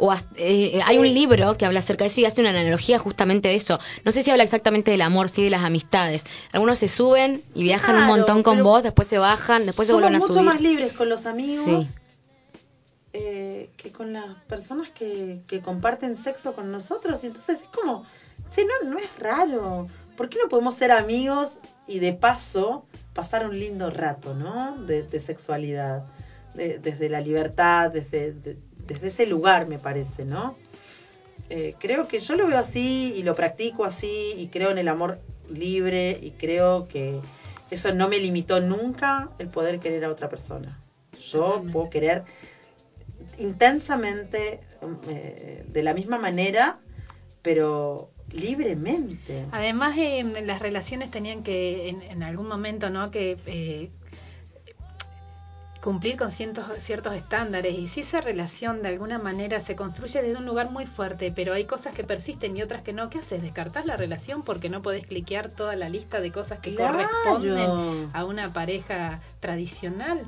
O eh, hay un libro que habla acerca de eso y hace una analogía justamente de eso. No sé si habla exactamente del amor, sí de las amistades. Algunos se suben y viajan un montón con vos, después se bajan, después se vuelven a mucho subir. más libres con los amigos Sí. eh, que con las personas que, que comparten sexo con nosotros. Y entonces es como, che, no, no es raro. ¿Por qué no podemos ser amigos y de paso pasar un lindo rato, ¿no? De, de sexualidad. de- desde la libertad, desde, de- desde ese lugar, me parece, ¿no? Eh, creo que yo lo veo así y lo practico así y creo en el amor libre y creo que eso no me limitó nunca el poder querer a otra persona. Yo puedo querer intensamente, eh, de la misma manera, pero libremente. Además, eh, las relaciones tenían que, en, en algún momento, ¿no? Que eh, cumplir con cientos, ciertos estándares. Y si esa relación de alguna manera se construye desde un lugar muy fuerte, pero hay cosas que persisten y otras que no, ¿qué haces? ¿Descartás la relación porque no podés cliquear toda la lista de cosas que Claro. corresponden a una pareja tradicional?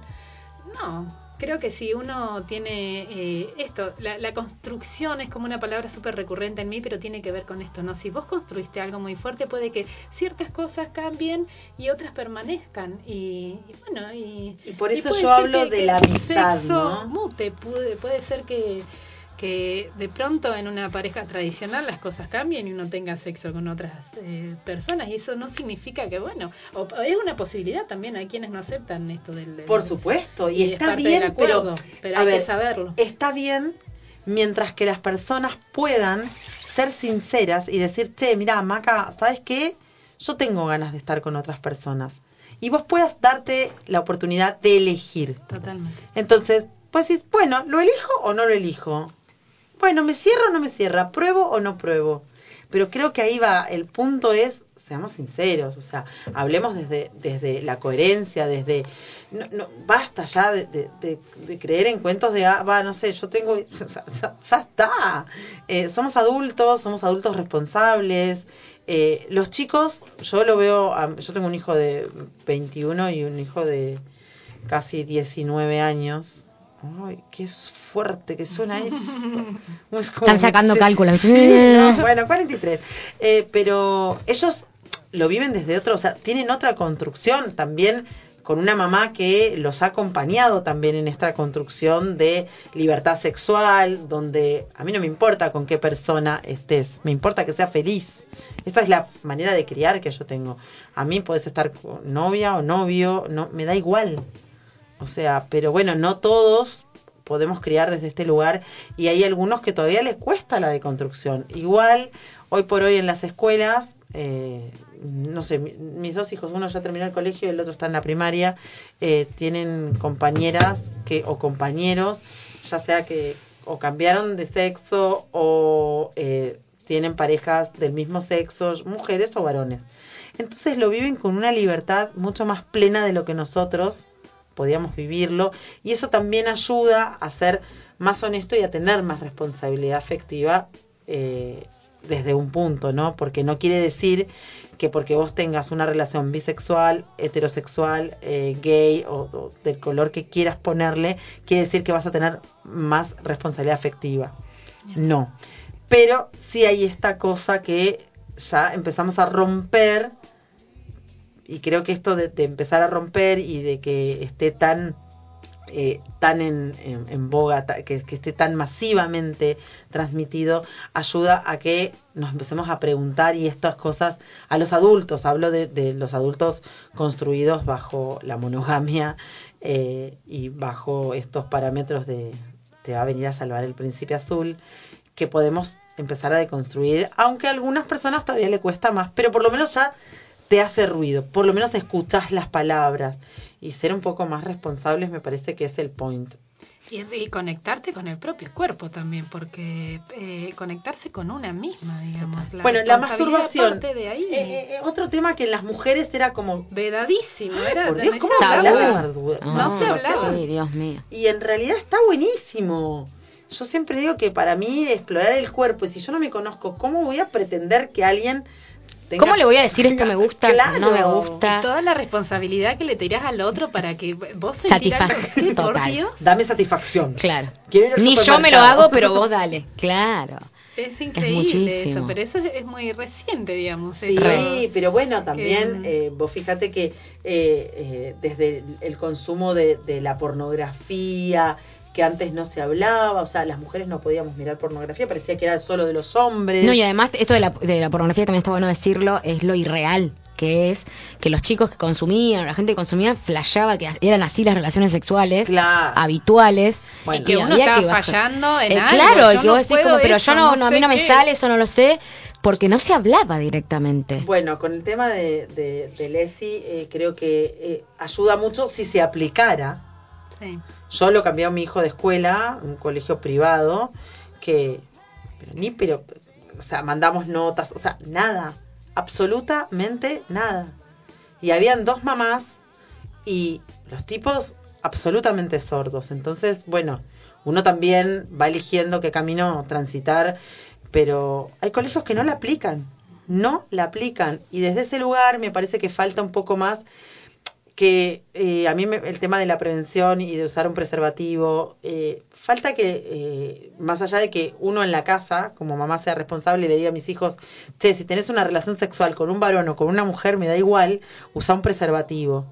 No. Creo que si uno tiene eh, esto, la, la construcción es como una palabra súper recurrente en mí, pero tiene que ver con esto, ¿no? Si vos construiste algo muy fuerte, puede que ciertas cosas cambien y otras permanezcan. Y, y bueno, y, Y por eso yo hablo que- de que la amistad, sexo ¿no? mute, puede, puede ser que, que de pronto en una pareja tradicional las cosas cambien y uno tenga sexo con otras eh, personas y eso no significa que bueno o, es una posibilidad también hay quienes no aceptan esto del, del- Por supuesto, y, es está parte bien, del acuerdo, pero, hay que ver, saberlo Está bien mientras que las personas puedan ser sinceras y decir, che, mira, Maca, ¿sabes qué? Yo tengo ganas de estar con otras personas. Y vos puedas darte la oportunidad de elegir. totalmente Entonces, pues bueno, ¿lo elijo o no lo elijo? Bueno, ¿me cierra o no me cierra? ¿Pruebo o no pruebo? Pero creo que ahí va, el punto es, seamos sinceros, o sea, hablemos desde, desde la coherencia, desde, no, no, basta ya de, de- creer en cuentos de, ah, va, no sé, yo tengo, ya, ya- está, Eh, somos adultos, somos adultos responsables, Eh, los chicos, yo lo veo, yo tengo un hijo de 21 y un hijo de casi 19 años. Ay, qué es fuerte que suena eso. Es como- Están sacando cálculos. sí, no, bueno, 43. Eh, pero ellos lo viven desde otro, o sea, tienen otra construcción también con una mamá que los ha acompañado también en esta construcción de libertad sexual, donde a mí no me importa con qué persona estés, me importa que sea feliz. Esta es la manera de criar que yo tengo. A mí puedes estar con novia o novio, no me da igual. O sea, pero bueno, no todos podemos criar desde este lugar y hay algunos que todavía les cuesta la deconstrucción. Igual, hoy por hoy en las escuelas, eh, no sé, mi- mis dos hijos, uno ya terminó el colegio y el otro está en la primaria, eh, tienen compañeras que o compañeros, ya sea que o cambiaron de sexo o eh, tienen parejas del mismo sexo, mujeres o varones. Entonces lo viven con una libertad mucho más plena de lo que nosotros podíamos vivirlo y eso también ayuda a ser más honesto y a tener más responsabilidad afectiva eh, desde un punto, ¿no? Porque no quiere decir que porque vos tengas una relación bisexual, heterosexual, eh, gay o, o del color que quieras ponerle, quiere decir que vas a tener más responsabilidad afectiva. No. Pero sí hay esta cosa que ya empezamos a romper y creo que esto de, empezar a romper y de que esté tan eh, tan en, en- en boga, que, que esté tan masivamente transmitido, ayuda a que nos empecemos a preguntar y estas cosas a los adultos, hablo de, de los adultos construidos bajo la monogamia eh, y bajo estos parámetros de te va a venir a salvar el príncipe azul, que podemos empezar a deconstruir, aunque a algunas personas todavía le cuesta más, pero por lo menos ya te hace ruido, por lo menos escuchas las palabras y ser un poco más responsables me parece que es el point. Y, y conectarte con el propio cuerpo también, porque eh, conectarse con una misma, digamos. bueno, la masturbación, parte de ahí. eh, eh, otro tema que en las mujeres era como vedadísimo, era por Dios, no ¿cómo se hablaba. masturba- No se hablaba. Sí, Dios mío. Y en realidad está buenísimo. Yo siempre digo que para mí explorar el cuerpo, y si yo no me conozco, ¿cómo voy a pretender que alguien tenga... ¿Cómo le voy a decir esto me gusta, Claro. no me gusta? Y toda la responsabilidad que le tirás al otro para que vos sentirás Satisfac- que, por total. Dios, Dame satisfacción. Claro. Ni yo me lo hago, pero vos dale. Claro. es increíble muchísimo. eso, pero eso es, es muy reciente, digamos. Sí, pero bueno, también que- eh, vos fíjate que eh, eh, desde el, el consumo de, de la pornografía, que antes no se hablaba, o sea, las mujeres no podíamos mirar pornografía, parecía que era solo de los hombres. No, y además esto de la, de la pornografía también está bueno decirlo, es lo irreal que es que los chicos que consumían, la gente que consumía, flashaba que eran así las relaciones sexuales habituales. Y que uno había estaba bajar- fallando en Eh, algo. Claro, y Yo que no vos decís como, pero eso, yo no, no no, a mí no me qué. sale, eso no lo sé, porque no se hablaba directamente. Bueno, con el tema de, de, de Lesi, eh, creo que eh, ayuda mucho si se aplicara. Yo lo cambié a mi hijo de escuela, un colegio privado, que pero ni pero, o sea, mandamos notas, o sea, nada, absolutamente nada. Y habían dos mamás y los tipos absolutamente sordos. Entonces, bueno, uno también va eligiendo qué camino transitar, pero hay colegios que no la aplican, no la aplican. Y desde ese lugar me parece que falta un poco más que eh, a mí me- el tema de la prevención y de usar un preservativo, eh, falta que, eh, más allá de que uno en la casa, como mamá, sea responsable y le diga a mis hijos, che, si tenés una relación sexual con un varón o con una mujer, me da igual, usa un preservativo.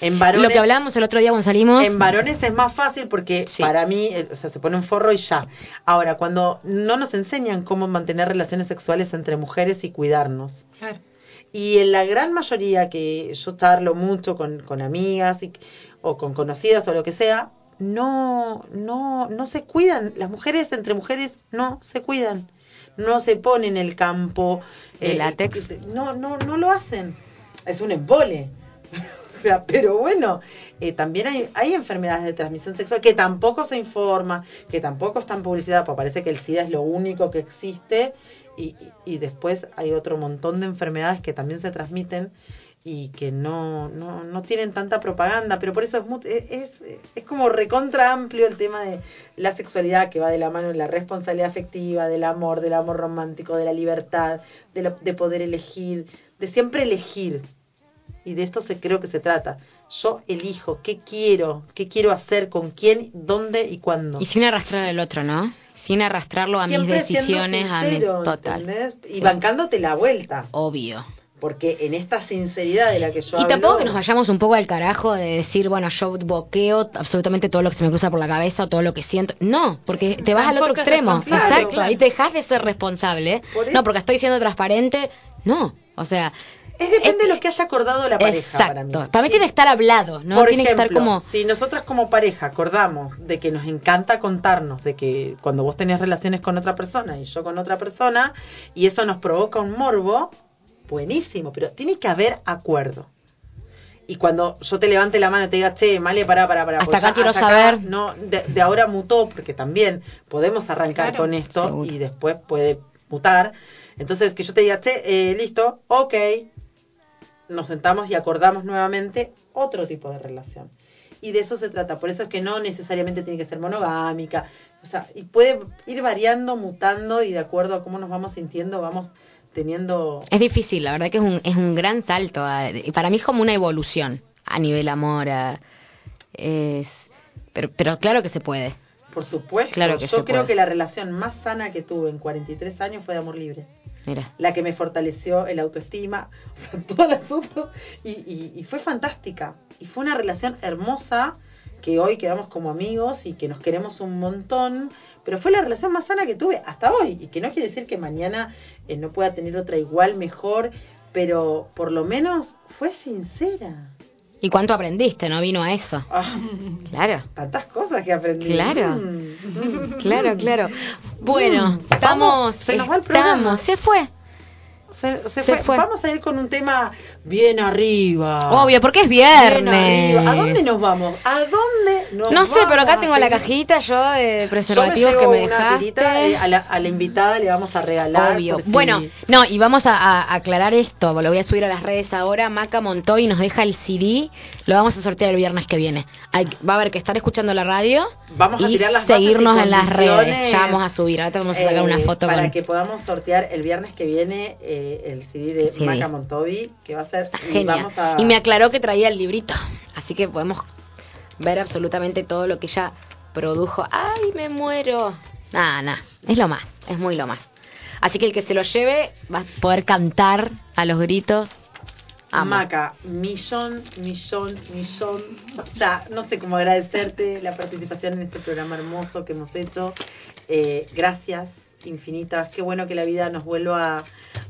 En varones, Lo que hablábamos el otro día cuando salimos. en varones es más fácil porque para mí, eh, o sea, se pone un forro y ya. Ahora, cuando no nos enseñan cómo mantener relaciones sexuales entre mujeres y cuidarnos. Claro. Y en la gran mayoría que yo charlo mucho con, con amigas y- o con conocidas o lo que sea, no, no, no se cuidan. Las mujeres entre mujeres no se cuidan. No se ponen el campo. De látex. No, no, no lo hacen. Es un embole. o sea, pero bueno, eh, también hay, hay enfermedades de transmisión sexual que tampoco se informa, que tampoco está en publicidad, porque parece que el SIDA es lo único que existe y, y- después hay otro montón de enfermedades que también se transmiten y que no, no, no tienen tanta propaganda, pero por eso es, mu- es, es como recontra amplio el tema de la sexualidad que va de la mano de la responsabilidad afectiva, del amor, del amor romántico, de la libertad, de, de poder elegir, de siempre elegir. Y de esto se creo que se trata. Yo elijo qué quiero, qué quiero hacer, con quién, dónde y cuándo. Y sin arrastrar al otro, ¿no? Sin arrastrarlo a Siempre mis decisiones, a sincero, Total. ¿entendés? Y Sí. bancándote la vuelta. Obvio. Porque en esta sinceridad de la que yo Y hablo... tampoco que nos vayamos un poco al carajo de decir, bueno, yo bloqueo absolutamente todo lo que se me cruza por la cabeza o todo lo que siento. No, porque te vas al otro extremo. Exacto. claro. Ahí te dejas de ser responsable. Por No, porque estoy siendo transparente. No. O sea, Es depende de lo que haya acordado la pareja exacto. para mí. Para mí tiene que estar hablado, ¿no? Por tiene que estar ejemplo, como. si nosotras como pareja acordamos de que nos encanta contarnos de que cuando vos tenés relaciones con otra persona y yo con otra persona y eso nos provoca un morbo, buenísimo, pero tiene que haber acuerdo. Y cuando yo te levante la mano y te diga, che, Male, pará, pará, pará. Hasta porque acá ya- quiero saber. no, de, de ahora mutó, porque también podemos arrancar Claro, con esto seguro. y después puede mutar. Entonces, que yo te diga, che, eh, listo, ok, nos sentamos y acordamos nuevamente otro tipo de relación. Y de eso se trata. Por eso es que no necesariamente tiene que ser monogámica. O sea, y puede ir variando, mutando y de acuerdo a cómo nos vamos sintiendo, vamos teniendo... Es difícil, la verdad que es un, es un gran salto. a- y para mí es como una evolución a nivel amor. a- es, pero, pero claro que se puede. Por supuesto. Claro que Yo creo puede. que la relación más sana que tuve en 43 años fue de amor libre. La que me fortaleció el autoestima, o sea, todo el asunto. Y fue fantástica. Y fue una relación hermosa que hoy quedamos como amigos y que nos queremos un montón. Pero fue la relación más sana que tuve hasta hoy. Y que no quiere decir que mañana eh, no pueda tener otra igual, mejor. Pero por lo menos fue sincera. ¿Y cuánto aprendiste? ¿No vino a eso? Ah, Claro. tantas cosas que aprendí. Claro. Mm, Claro, claro. Bueno, Mm, estamos, vamos, se nos va el programa. estamos, se fue. Se, se Se fue. fue. Vamos a ir con un tema bien arriba. Obvio, porque es Bien viernes. arriba. ¿A dónde nos vamos? ¿A dónde nos No sé, pero acá tengo a la seguir? cajita yo de preservativos Yo que me una dejaste. eh, a, la, a la invitada le vamos a regalar. Obvio. si- Bueno, no, y vamos a, a aclarar esto, lo voy a subir a las redes ahora. Maca Montoy nos deja el CD, lo vamos a sortear el viernes que viene. Hay- va a haber que estar escuchando la radio Vamos a y tirar las y seguirnos en las redes. Ya vamos a subir, ahora te vamos a sacar una eh, foto para con... que podamos sortear el viernes que viene eh, el CD de CD. Maca Montovi, que va a y Genial. vamos a Y me aclaró que traía el librito, así que podemos ver absolutamente todo lo que ella produjo. ¡Ay, me muero! Nada, nada, es lo más, es muy lo más. Así que el que se lo lleve va a poder cantar a los gritos. Amo. Maca, millón, millón, millón. O sea, no sé cómo agradecerte la participación en este programa hermoso que hemos hecho. Eh, gracias infinitas. Qué bueno que la vida nos vuelva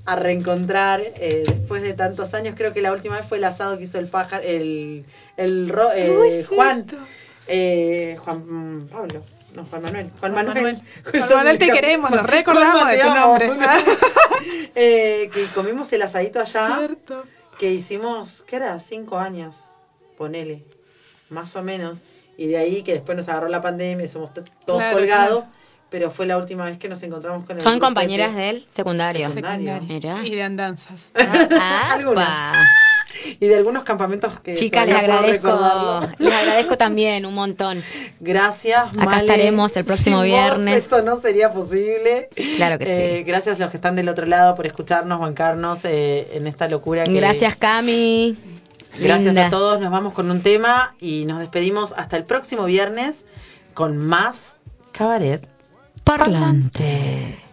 a reencontrar eh, después de tantos años. Creo que la última vez fue el asado que hizo el pájaro, el, el ro- eh, Uy, Juan, eh, Juan mm, Pablo. No, Juan Manuel. Juan, Juan Manuel. Juan Manuel, te queremos, nos recordamos de tu nombre. Eh, que comimos el asadito allá. Cierto. Que hicimos, ¿qué era? Cinco años, ponele, más o menos. Y de ahí que después nos agarró la pandemia y somos todos Claro, colgados. Pero fue la última vez que nos encontramos con el Son compañeras del secundario. Secundario. Mirá. Y de andanzas. ¡Apa! Y de algunos campamentos que Chicas, les agradezco, les agradezco también un montón. Gracias, Acá Male. estaremos el próximo Sin vos viernes. esto no sería posible. Claro que sí. Eh, Gracias a los que están del otro lado por escucharnos, bancarnos eh, en esta locura. que- Gracias, Cami. Gracias Linda. a todos. Nos vamos con un tema y nos despedimos hasta el próximo viernes con más cabaret Parlante.